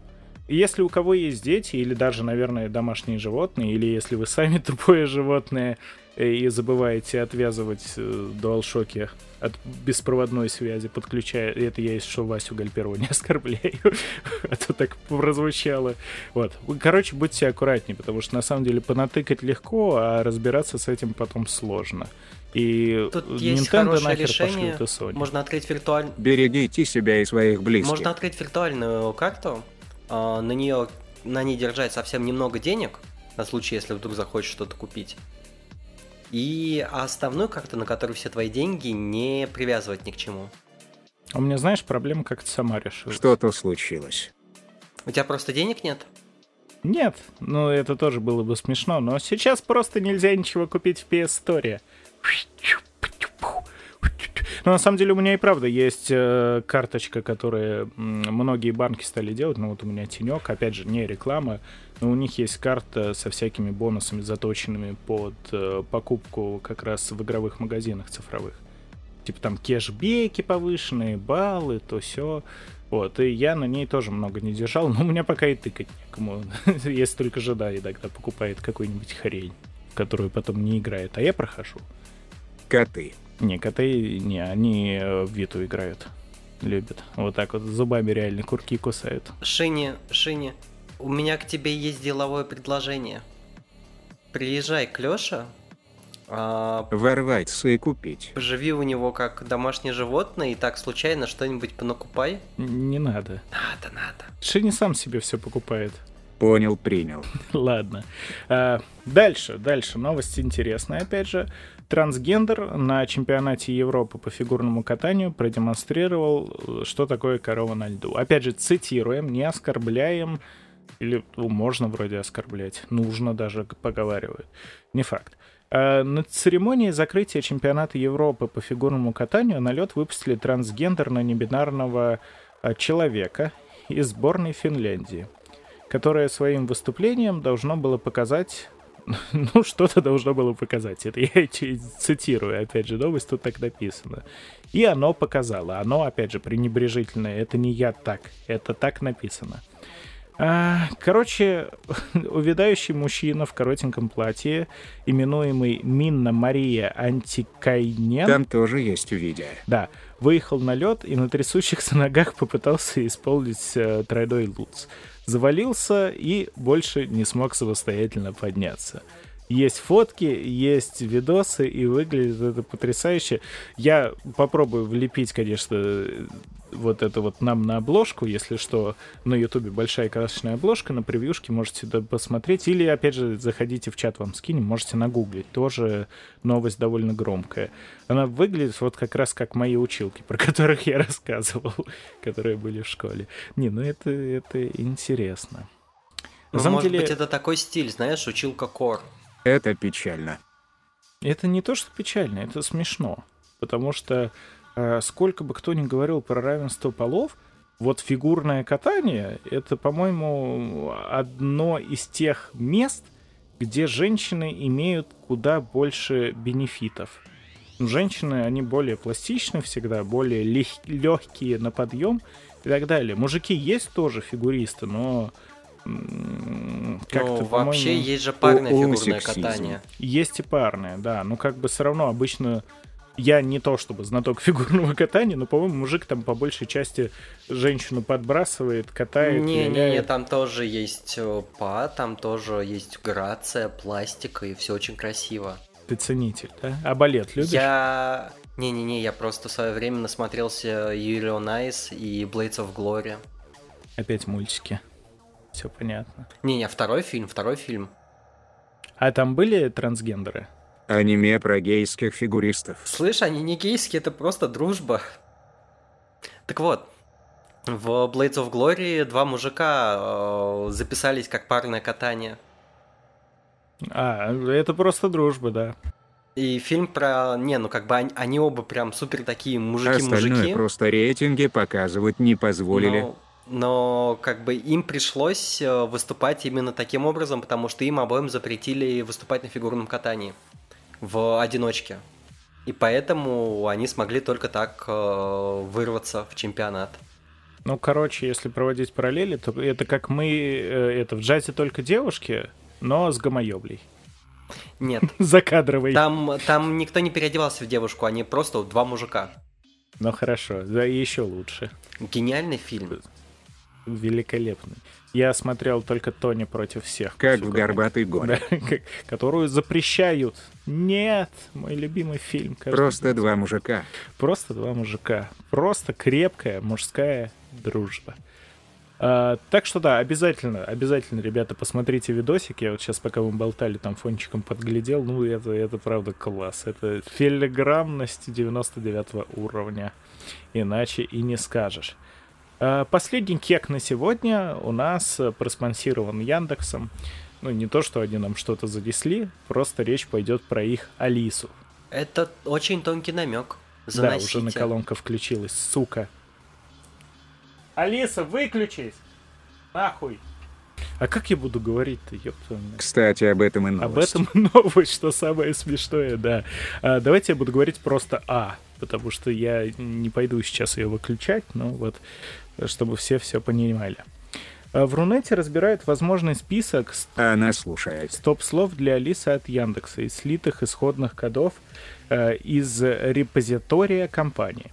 если у кого есть дети, или даже, наверное, домашние животные, или если вы сами *laughs* тупое животное э, и забываете отвязывать э, DualShock от беспроводной связи, подключая... Это я еще Васю Гальперова не *laughs* оскорбляю, *laughs* а то так прозвучало. Вот. Короче, будьте аккуратнее, потому что на самом деле понатыкать легко, а разбираться с этим потом сложно. И Тут есть Nintendo нахер решение. пошлют и Sony. Можно открыть виртуальную... Берегите себя и своих близких. Можно открыть виртуальную карту, а, на нее на ней держать совсем немного денег, на случай, если вдруг захочешь что-то купить. И основную карту, на которую все твои деньги, не привязывать ни к чему. А у меня, знаешь, проблема как-то сама решила. Что-то случилось. У тебя просто денег нет? Нет, ну это тоже было бы смешно, но сейчас просто нельзя ничего купить в PS Store. Но на самом деле у меня и правда есть э, карточка, которую многие банки стали делать. Ну вот у меня тенек, опять же, не реклама, но у них есть карта со всякими бонусами, заточенными под э, покупку как раз в игровых магазинах цифровых. Типа там кэшбеки повышенные, баллы, то все. Вот, и я на ней тоже много не держал, но у меня пока и тыкать некому. *laughs* Есть только жена иногда покупает какую-нибудь хрень, которую потом не играет, а я прохожу. Коты. Не, коты, не, они э, в Виту играют. Любят. Вот так вот зубами реально курки кусают. Шини, Шини, у меня к тебе есть деловое предложение. Приезжай к Лёше, а... ворваться и купить. Живи у него как домашнее животное и так случайно что-нибудь понакупай. Не надо. Надо, надо. Шини сам себе все покупает. Понял, принял. *laughs* Ладно. А, дальше, дальше. Новость интересная, опять же. Трансгендер на чемпионате Европы по фигурному катанию продемонстрировал, что такое корова на льду. Опять же, цитируем, не оскорбляем, или ну, можно вроде оскорблять, нужно даже поговаривают. Не факт. А на церемонии закрытия чемпионата Европы по фигурному катанию на лед выпустили трансгендерно-небинарного а, человека из сборной Финляндии, которое своим выступлением должно было показать *laughs* ну, что-то должно было показать. Это я *laughs* цитирую, опять же, новость тут так написано. И оно показало. Оно, опять же, пренебрежительное. Это не я так. Это так написано. А, короче, *laughs* увядающий мужчина в коротеньком платье, именуемый Минна Мария Антикайнен... Там тоже есть видео. Да. Выехал на лед и на трясущихся ногах попытался исполнить э, тройной луц завалился и больше не смог самостоятельно подняться. Есть фотки, есть видосы, и выглядит это потрясающе. Я попробую влепить, конечно, вот это вот нам на обложку, если что, на ютубе большая красочная обложка, на превьюшке можете посмотреть, или, опять же, заходите в чат, вам скинем, можете нагуглить, тоже новость довольно громкая. Она выглядит вот как раз как мои училки, про которых я рассказывал, *laughs* которые были в школе. Не, ну это, это интересно. Ну, может деле... быть, это такой стиль, знаешь, училка кор. Это печально. Это не то, что печально, это смешно. Потому что Э, сколько бы кто ни говорил про равенство полов, вот фигурное катание — это, по-моему, одно из тех мест, где женщины имеют куда больше бенефитов. Ну, женщины, они более пластичны всегда, более лег- легкие на подъем и так далее. Мужики есть тоже фигуристы, но как-то, Ну, вообще есть же парное фигурное катание. есть и парные, да. Но как бы все равно обычно я не то чтобы знаток *laughs* фигурного катания, но, по-моему, мужик там по большей части женщину подбрасывает, катает. Не-не-не, виляет. там тоже есть э, па, там тоже есть грация, пластика, и все очень красиво. Ты ценитель, да? А балет любишь? Я... Не-не-не, я просто в свое время насмотрелся on Ice и Blades of Glory. Опять мультики. Все понятно. Не-не, второй фильм, второй фильм. А там были трансгендеры? Аниме про гейских фигуристов. Слышь, они не гейские, это просто дружба. Так вот, в Blades of Glory два мужика э, записались как парное катание. А, это просто дружба, да. И фильм про... Не, ну как бы они, они оба прям супер такие Остальное мужики-мужики. просто рейтинги показывать не позволили. Но, но как бы им пришлось э, выступать именно таким образом, потому что им обоим запретили выступать на фигурном катании в одиночке. И поэтому они смогли только так э, вырваться в чемпионат. Ну, короче, если проводить параллели, то это как мы... э, Это в джазе только девушки, но с гомоеблей. Нет, *laughs* Закадровый. там, там никто не переодевался в девушку, они просто два мужика. Ну, хорошо. Да, еще лучше. Гениальный фильм. Великолепный. Я смотрел только Тони против всех. Как в горбатый горе. Да, *laughs* которую запрещают. Нет, мой любимый фильм. Просто два мужика. Просто два мужика. Просто крепкая мужская дружба. А, так что да, обязательно, обязательно, ребята, посмотрите видосик. Я вот сейчас, пока мы болтали, там фончиком подглядел. Ну, это, это правда класс. Это филигранность 99 уровня. Иначе и не скажешь. А, Последний кек на сегодня у нас э, проспонсирован Яндексом. Ну, не то, что они нам что-то занесли, просто речь пойдет про их Алису. Это очень тонкий намек. Да, уже на колонка включилась, сука. Алиса, выключись! Нахуй! А как я буду говорить-то, ёпта? Кстати, об этом и новость. Об этом новость, что самое смешное, да. А, давайте я буду говорить просто А, потому что я не пойду сейчас ее выключать, но вот, чтобы все все понимали. А, В Рунете разбирают возможный список Она слушает. Стоп-слов для Алисы от Яндекса из слитых исходных кодов э, из репозитория компании.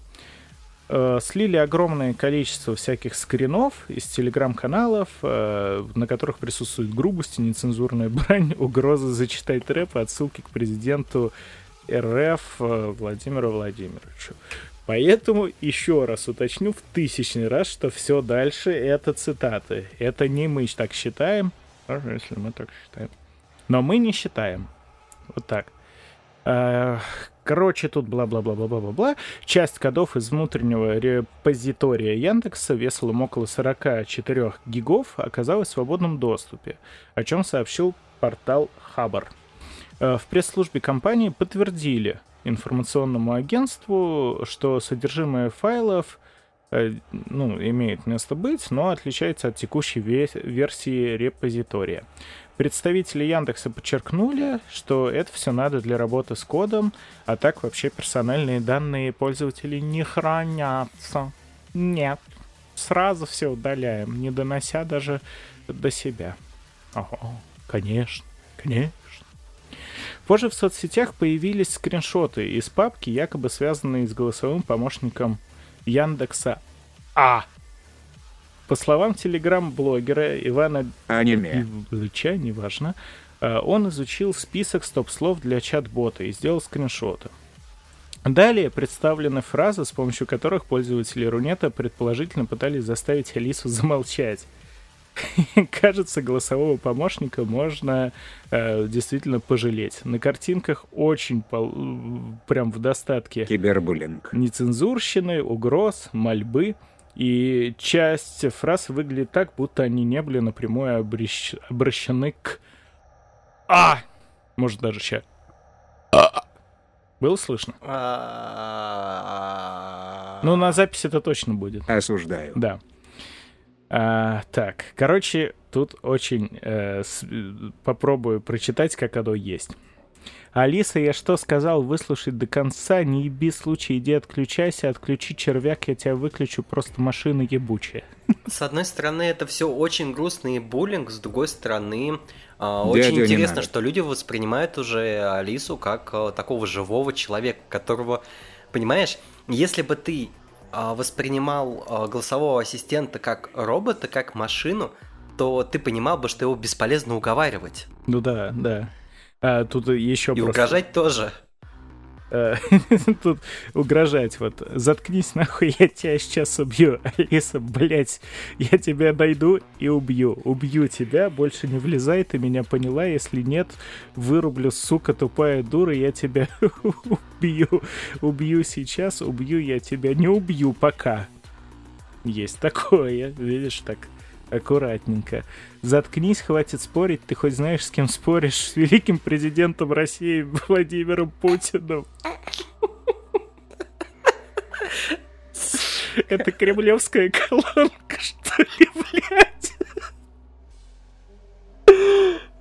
Э, слили огромное количество всяких скринов из телеграм-каналов, э, на которых присутствует грубость, нецензурная *laughs* брань, угрозы зачитать рэп и отсылки к президенту РФ э, Владимиру Владимировичу. Поэтому еще раз уточню в тысячный раз, что все дальше это цитаты. Это не мы так считаем, даже если мы так считаем. Но мы не считаем. Вот так. Короче, тут бла-бла-бла-бла-бла-бла. Часть кодов из внутреннего репозитория Яндекса весом около 44 гигов оказалась в свободном доступе, о чем сообщил портал Хабар. Э, В пресс-службе компании подтвердили информационному агентству, что содержимое файлов э, ну, имеет место быть, но отличается от текущей ве- версии репозитория. Представители Яндекса подчеркнули, что это все надо для работы с кодом, а так вообще персональные данные пользователей не хранятся. Нет. Сразу все удаляем, не донося даже до себя. Ага, конечно, конечно. Позже в соцсетях появились скриншоты из папки, якобы связанные с голосовым помощником Яндекса А. По словам телеграм-блогера Ивана Аниме. Ильича, неважно, э, он изучил список стоп-слов для чат-бота и сделал скриншоты. Далее представлены фразы, с помощью которых пользователи Рунета предположительно пытались заставить Алису замолчать. *laughs* Кажется, голосового помощника можно э, действительно пожалеть. На картинках очень пол- прям в достатке Кибербуллинг. нецензурщины, угроз, мольбы. И часть фраз выглядит так, будто они не были напрямую обращ- обращены к А. Может, даже сейчас. Было слышно? А, Ну, на записи это точно будет. Осуждаю. Да. А, так, короче, тут очень э, с, попробую прочитать, как оно есть. Алиса, я что сказал, выслушать до конца, не еби случай, иди отключайся, отключи червяк, я тебя выключу, просто машина ебучая. С одной стороны, это все очень грустный буллинг, с другой стороны, э, очень интересно, что люди воспринимают уже Алису как э, такого живого человека, которого, понимаешь, если бы ты воспринимал э, голосового ассистента как робота, как машину, то ты понимал бы, что его бесполезно уговаривать. Ну да, да. А, тут еще И просто... угрожать тоже. А, *laughs* тут угрожать вот. Заткнись нахуй, я тебя сейчас убью. *laughs* Алиса, блядь, я тебя найду и убью. Убью тебя, больше не влезай, ты меня поняла. Если нет, вырублю, сука, тупая дура, я тебя *laughs* убью. Убью сейчас, убью я тебя. Не убью пока. Есть такое, видишь, так аккуратненько. Заткнись, хватит спорить. Ты хоть знаешь, с кем споришь? С великим президентом России Владимиром Путиным. Это кремлевская колонка, что ли, блядь?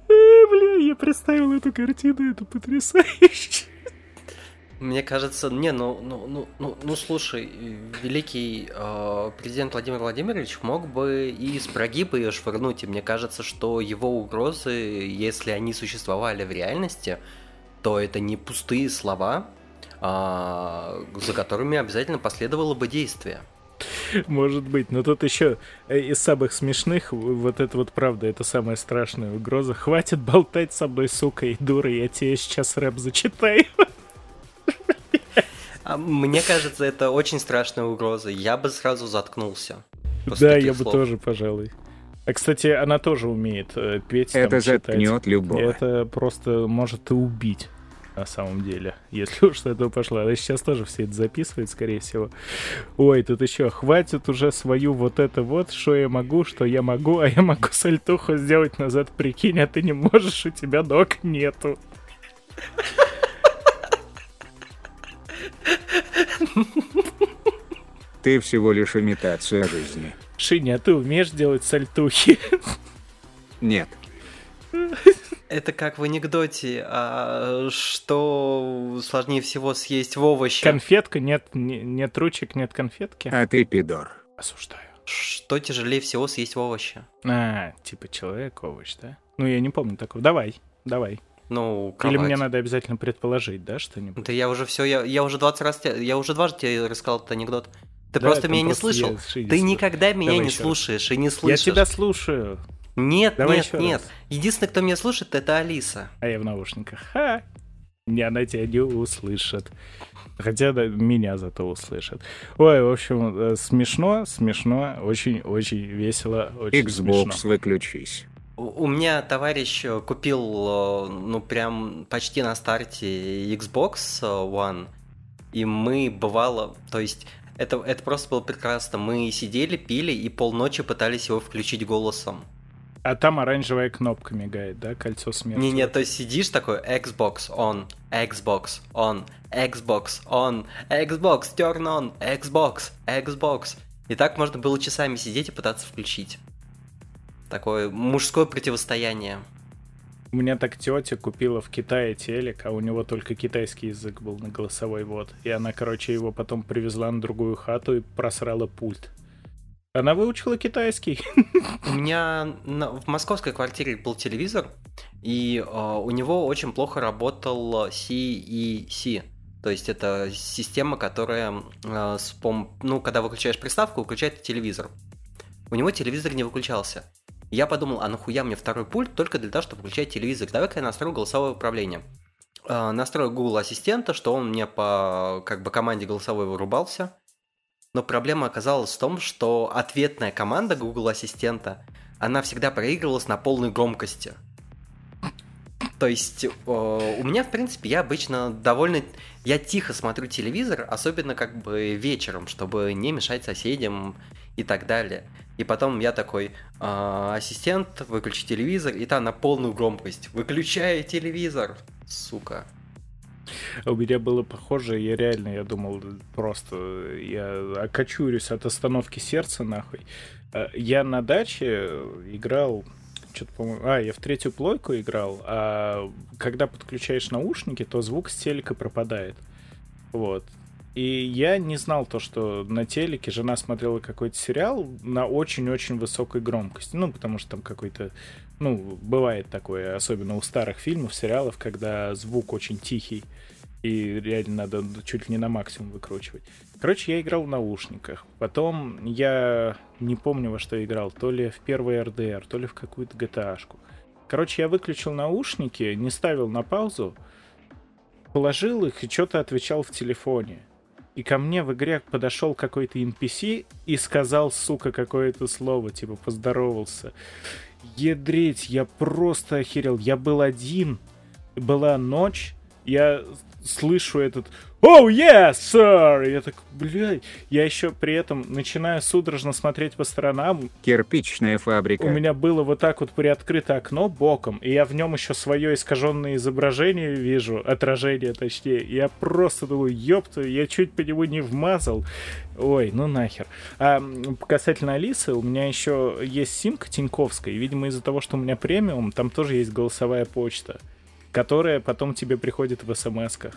Бля, я представил эту картину, это потрясающе. Мне кажется, не, ну, ну, ну, ну, ну слушай, великий э, президент Владимир Владимирович мог бы и с прогиба ее швырнуть, и мне кажется, что его угрозы, если они существовали в реальности, то это не пустые слова, э, за которыми обязательно последовало бы действие. Может быть, но тут еще из самых смешных, вот это вот правда, это самая страшная угроза. Хватит болтать со мной, сука, и дура, я тебе сейчас рэп зачитаю. А мне кажется, это очень страшная угроза. Я бы сразу заткнулся. Да, я слов. бы тоже, пожалуй. А, кстати, она тоже умеет э, петь. Это там, заткнет любого. Это просто может и убить, на самом деле. *laughs* Если уж с этого пошло. Она сейчас тоже все это записывает, скорее всего. Ой, тут еще, хватит уже свою вот это вот, что я могу, что я могу, а я могу *laughs* сальтуху сделать назад, прикинь, а ты не можешь, у тебя ног нету. *laughs* Ты всего лишь имитация жизни. Шиня, а ты умеешь делать сальтухи? Нет. Это как в анекдоте, а что сложнее всего съесть в овощи? Конфетка, нет, нет ручек, нет конфетки. А ты пидор. Осуждаю. Что тяжелее всего съесть в овощи? А, типа человек овощ, да? Ну, я не помню такого. Давай, давай. Ну, кровать. Или мне надо обязательно предположить, да, что-нибудь? Да я уже все, я, я уже 20 раз, я уже дважды тебе рассказал этот анекдот. Ты да, просто меня не слышал. Ты никогда меня Давай не слушаешь и не слышишь. Я тебя слушаю. Нет, Давай нет, нет. Раз. Единственный, кто меня слушает, это Алиса. А я в наушниках. Ха! Не, она тебя не услышит. Хотя да, меня зато услышат. Ой, в общем, э, смешно, смешно, очень-очень весело, очень Xbox, смешно. выключись. У меня товарищ э, купил, э, ну, прям почти на старте Xbox One, и мы бывало, то есть это, это просто было прекрасно. Мы сидели, пили и полночи пытались его включить голосом. А там оранжевая кнопка мигает, да, кольцо смерти? Не, не, то есть сидишь такой Xbox on, Xbox on, Xbox on, Xbox turn on, Xbox, Xbox. И так можно было часами сидеть и пытаться включить. Такое мужское противостояние. У меня так тетя купила в Китае телек, а у него только китайский язык был на голосовой вот. И она, короче, его потом привезла на другую хату и просрала пульт. Она выучила китайский. У меня на, в московской квартире был телевизор, и э, у него очень плохо работал CEC. То есть это система, которая, э, с пом- ну, когда выключаешь приставку, выключает телевизор. У него телевизор не выключался. Я подумал, а нахуя мне второй пульт только для того, чтобы включать телевизор? Давай-ка я настрою голосовое управление. Э, настрою Google Ассистента, что он мне по как бы команде голосовой вырубался. Но проблема оказалась в том, что ответная команда Google Ассистента, она всегда проигрывалась на полной громкости. То есть э, у меня, в принципе, я обычно довольно... Я тихо смотрю телевизор, особенно как бы вечером, чтобы не мешать соседям и так далее. И потом я такой, э, ассистент, выключи телевизор, и там на полную громкость. Выключай телевизор, сука. У меня было похоже, я реально, я думал, просто я окочурюсь от остановки сердца, нахуй. Э, я на даче играл что-то, по-моему... А, я в третью плойку играл, а когда подключаешь наушники, то звук с телека пропадает. Вот. И я не знал то, что на телеке жена смотрела какой-то сериал на очень-очень высокой громкости. Ну, потому что там какой-то... Ну, бывает такое, особенно у старых фильмов, сериалов, когда звук очень тихий, и реально надо чуть ли не на максимум выкручивать. Короче, я играл в наушниках. Потом я не помню, во что играл. То ли в первый RDR, то ли в какую-то GTA-шку. Короче, я выключил наушники, не ставил на паузу, положил их и что-то отвечал в телефоне и ко мне в игре подошел какой-то NPC и сказал, сука, какое-то слово, типа поздоровался. Едрить, я просто охерел. Я был один, была ночь, я слышу этот «Oh, yes, sir!» Я так, блядь, я еще при этом начинаю судорожно смотреть по сторонам. Кирпичная фабрика. У меня было вот так вот приоткрыто окно боком, и я в нем еще свое искаженное изображение вижу, отражение точнее. Я просто думаю, ёпта, я чуть по нему не вмазал. Ой, ну нахер. А касательно Алисы, у меня еще есть симка Тиньковская, и, видимо, из-за того, что у меня премиум, там тоже есть голосовая почта которая потом тебе приходит в смс-ках.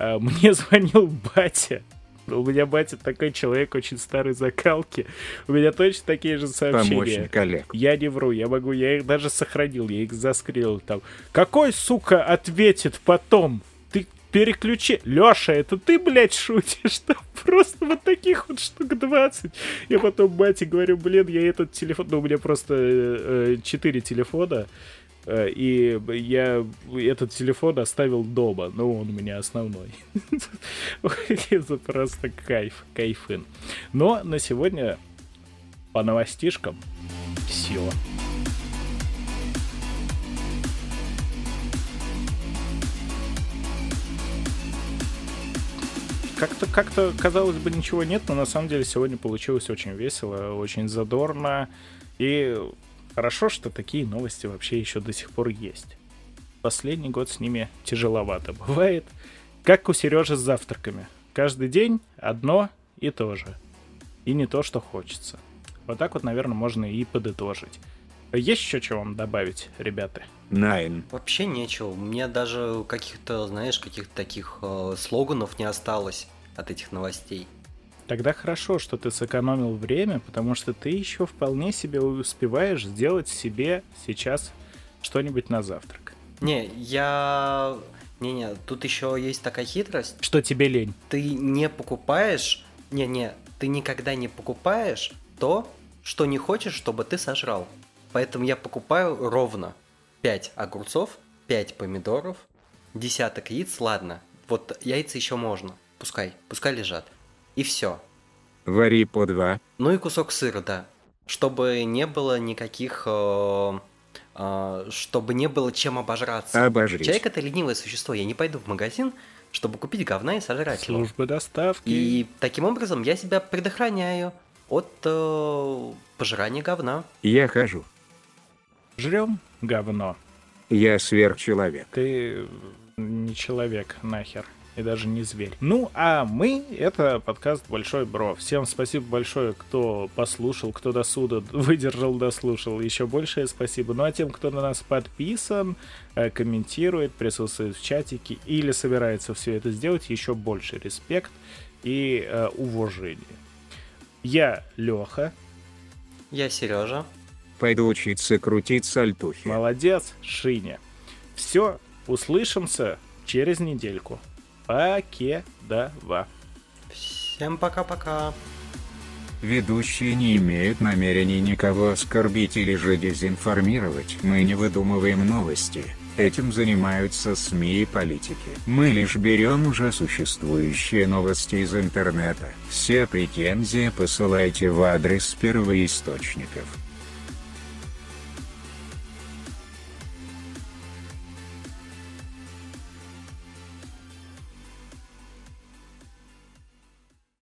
А, мне *laughs* звонил батя. У меня батя такой человек очень старой закалки. У меня точно такие же сообщения. Олег. Я не вру, я могу, я их даже сохранил, я их заскрил там. Какой, сука, ответит потом? Ты переключи. Лёша, это ты, блядь, шутишь? *laughs* Там просто вот таких вот штук 20. Я потом бате говорю, блин, я этот телефон... Ну, у меня просто э, 4 э, телефона. Э, и я этот телефон оставил дома, но он у меня основной. *laughs* Это просто кайф, кайфын. Но на сегодня по новостишкам все. Как-то, как-то, казалось бы, ничего нет, но на самом деле сегодня получилось очень весело, очень задорно. И Хорошо, что такие новости вообще еще до сих пор есть. Последний год с ними тяжеловато бывает. Как у Сережи с завтраками. Каждый день одно и то же. И не то, что хочется. Вот так вот, наверное, можно и подытожить. Есть еще что вам добавить, ребята? Найн. Вообще нечего. Мне даже каких-то, знаешь, каких-то таких э, слоганов не осталось от этих новостей. Тогда хорошо, что ты сэкономил время, потому что ты еще вполне себе успеваешь сделать себе сейчас что-нибудь на завтрак. Не, я... Не-не, тут еще есть такая хитрость. Что тебе лень? Ты не покупаешь... Не-не, ты никогда не покупаешь то, что не хочешь, чтобы ты сожрал. Поэтому я покупаю ровно 5 огурцов, 5 помидоров, десяток яиц, ладно. Вот яйца еще можно. Пускай, пускай лежат. И все. Вари по два. Ну и кусок сыра, да. Чтобы не было никаких... Э, э, чтобы не было чем обожраться. Обожрись. Человек это ленивое существо. Я не пойду в магазин, чтобы купить говна и сожрать его. Служба доставки. И таким образом я себя предохраняю от э, пожирания говна. Я хожу. Жрем говно. Я сверхчеловек. Ты не человек, нахер и даже не зверь. Ну, а мы — это подкаст «Большой Бро». Всем спасибо большое, кто послушал, кто до суда *laughs* выдержал, дослушал. Еще большее спасибо. Ну, а тем, кто на нас подписан, э, комментирует, присутствует в чатике или собирается все это сделать, еще больше респект и э, уважение. Я Леха. Я Сережа. Пойду учиться крутить сальтухи. Молодец, Шиня. Все, услышимся через недельку. Покедова. Всем пока-пока. Ведущие не имеют намерений никого оскорбить или же дезинформировать. Мы не выдумываем новости. Этим занимаются СМИ и политики. Мы лишь берем уже существующие новости из интернета. Все претензии посылайте в адрес первоисточников.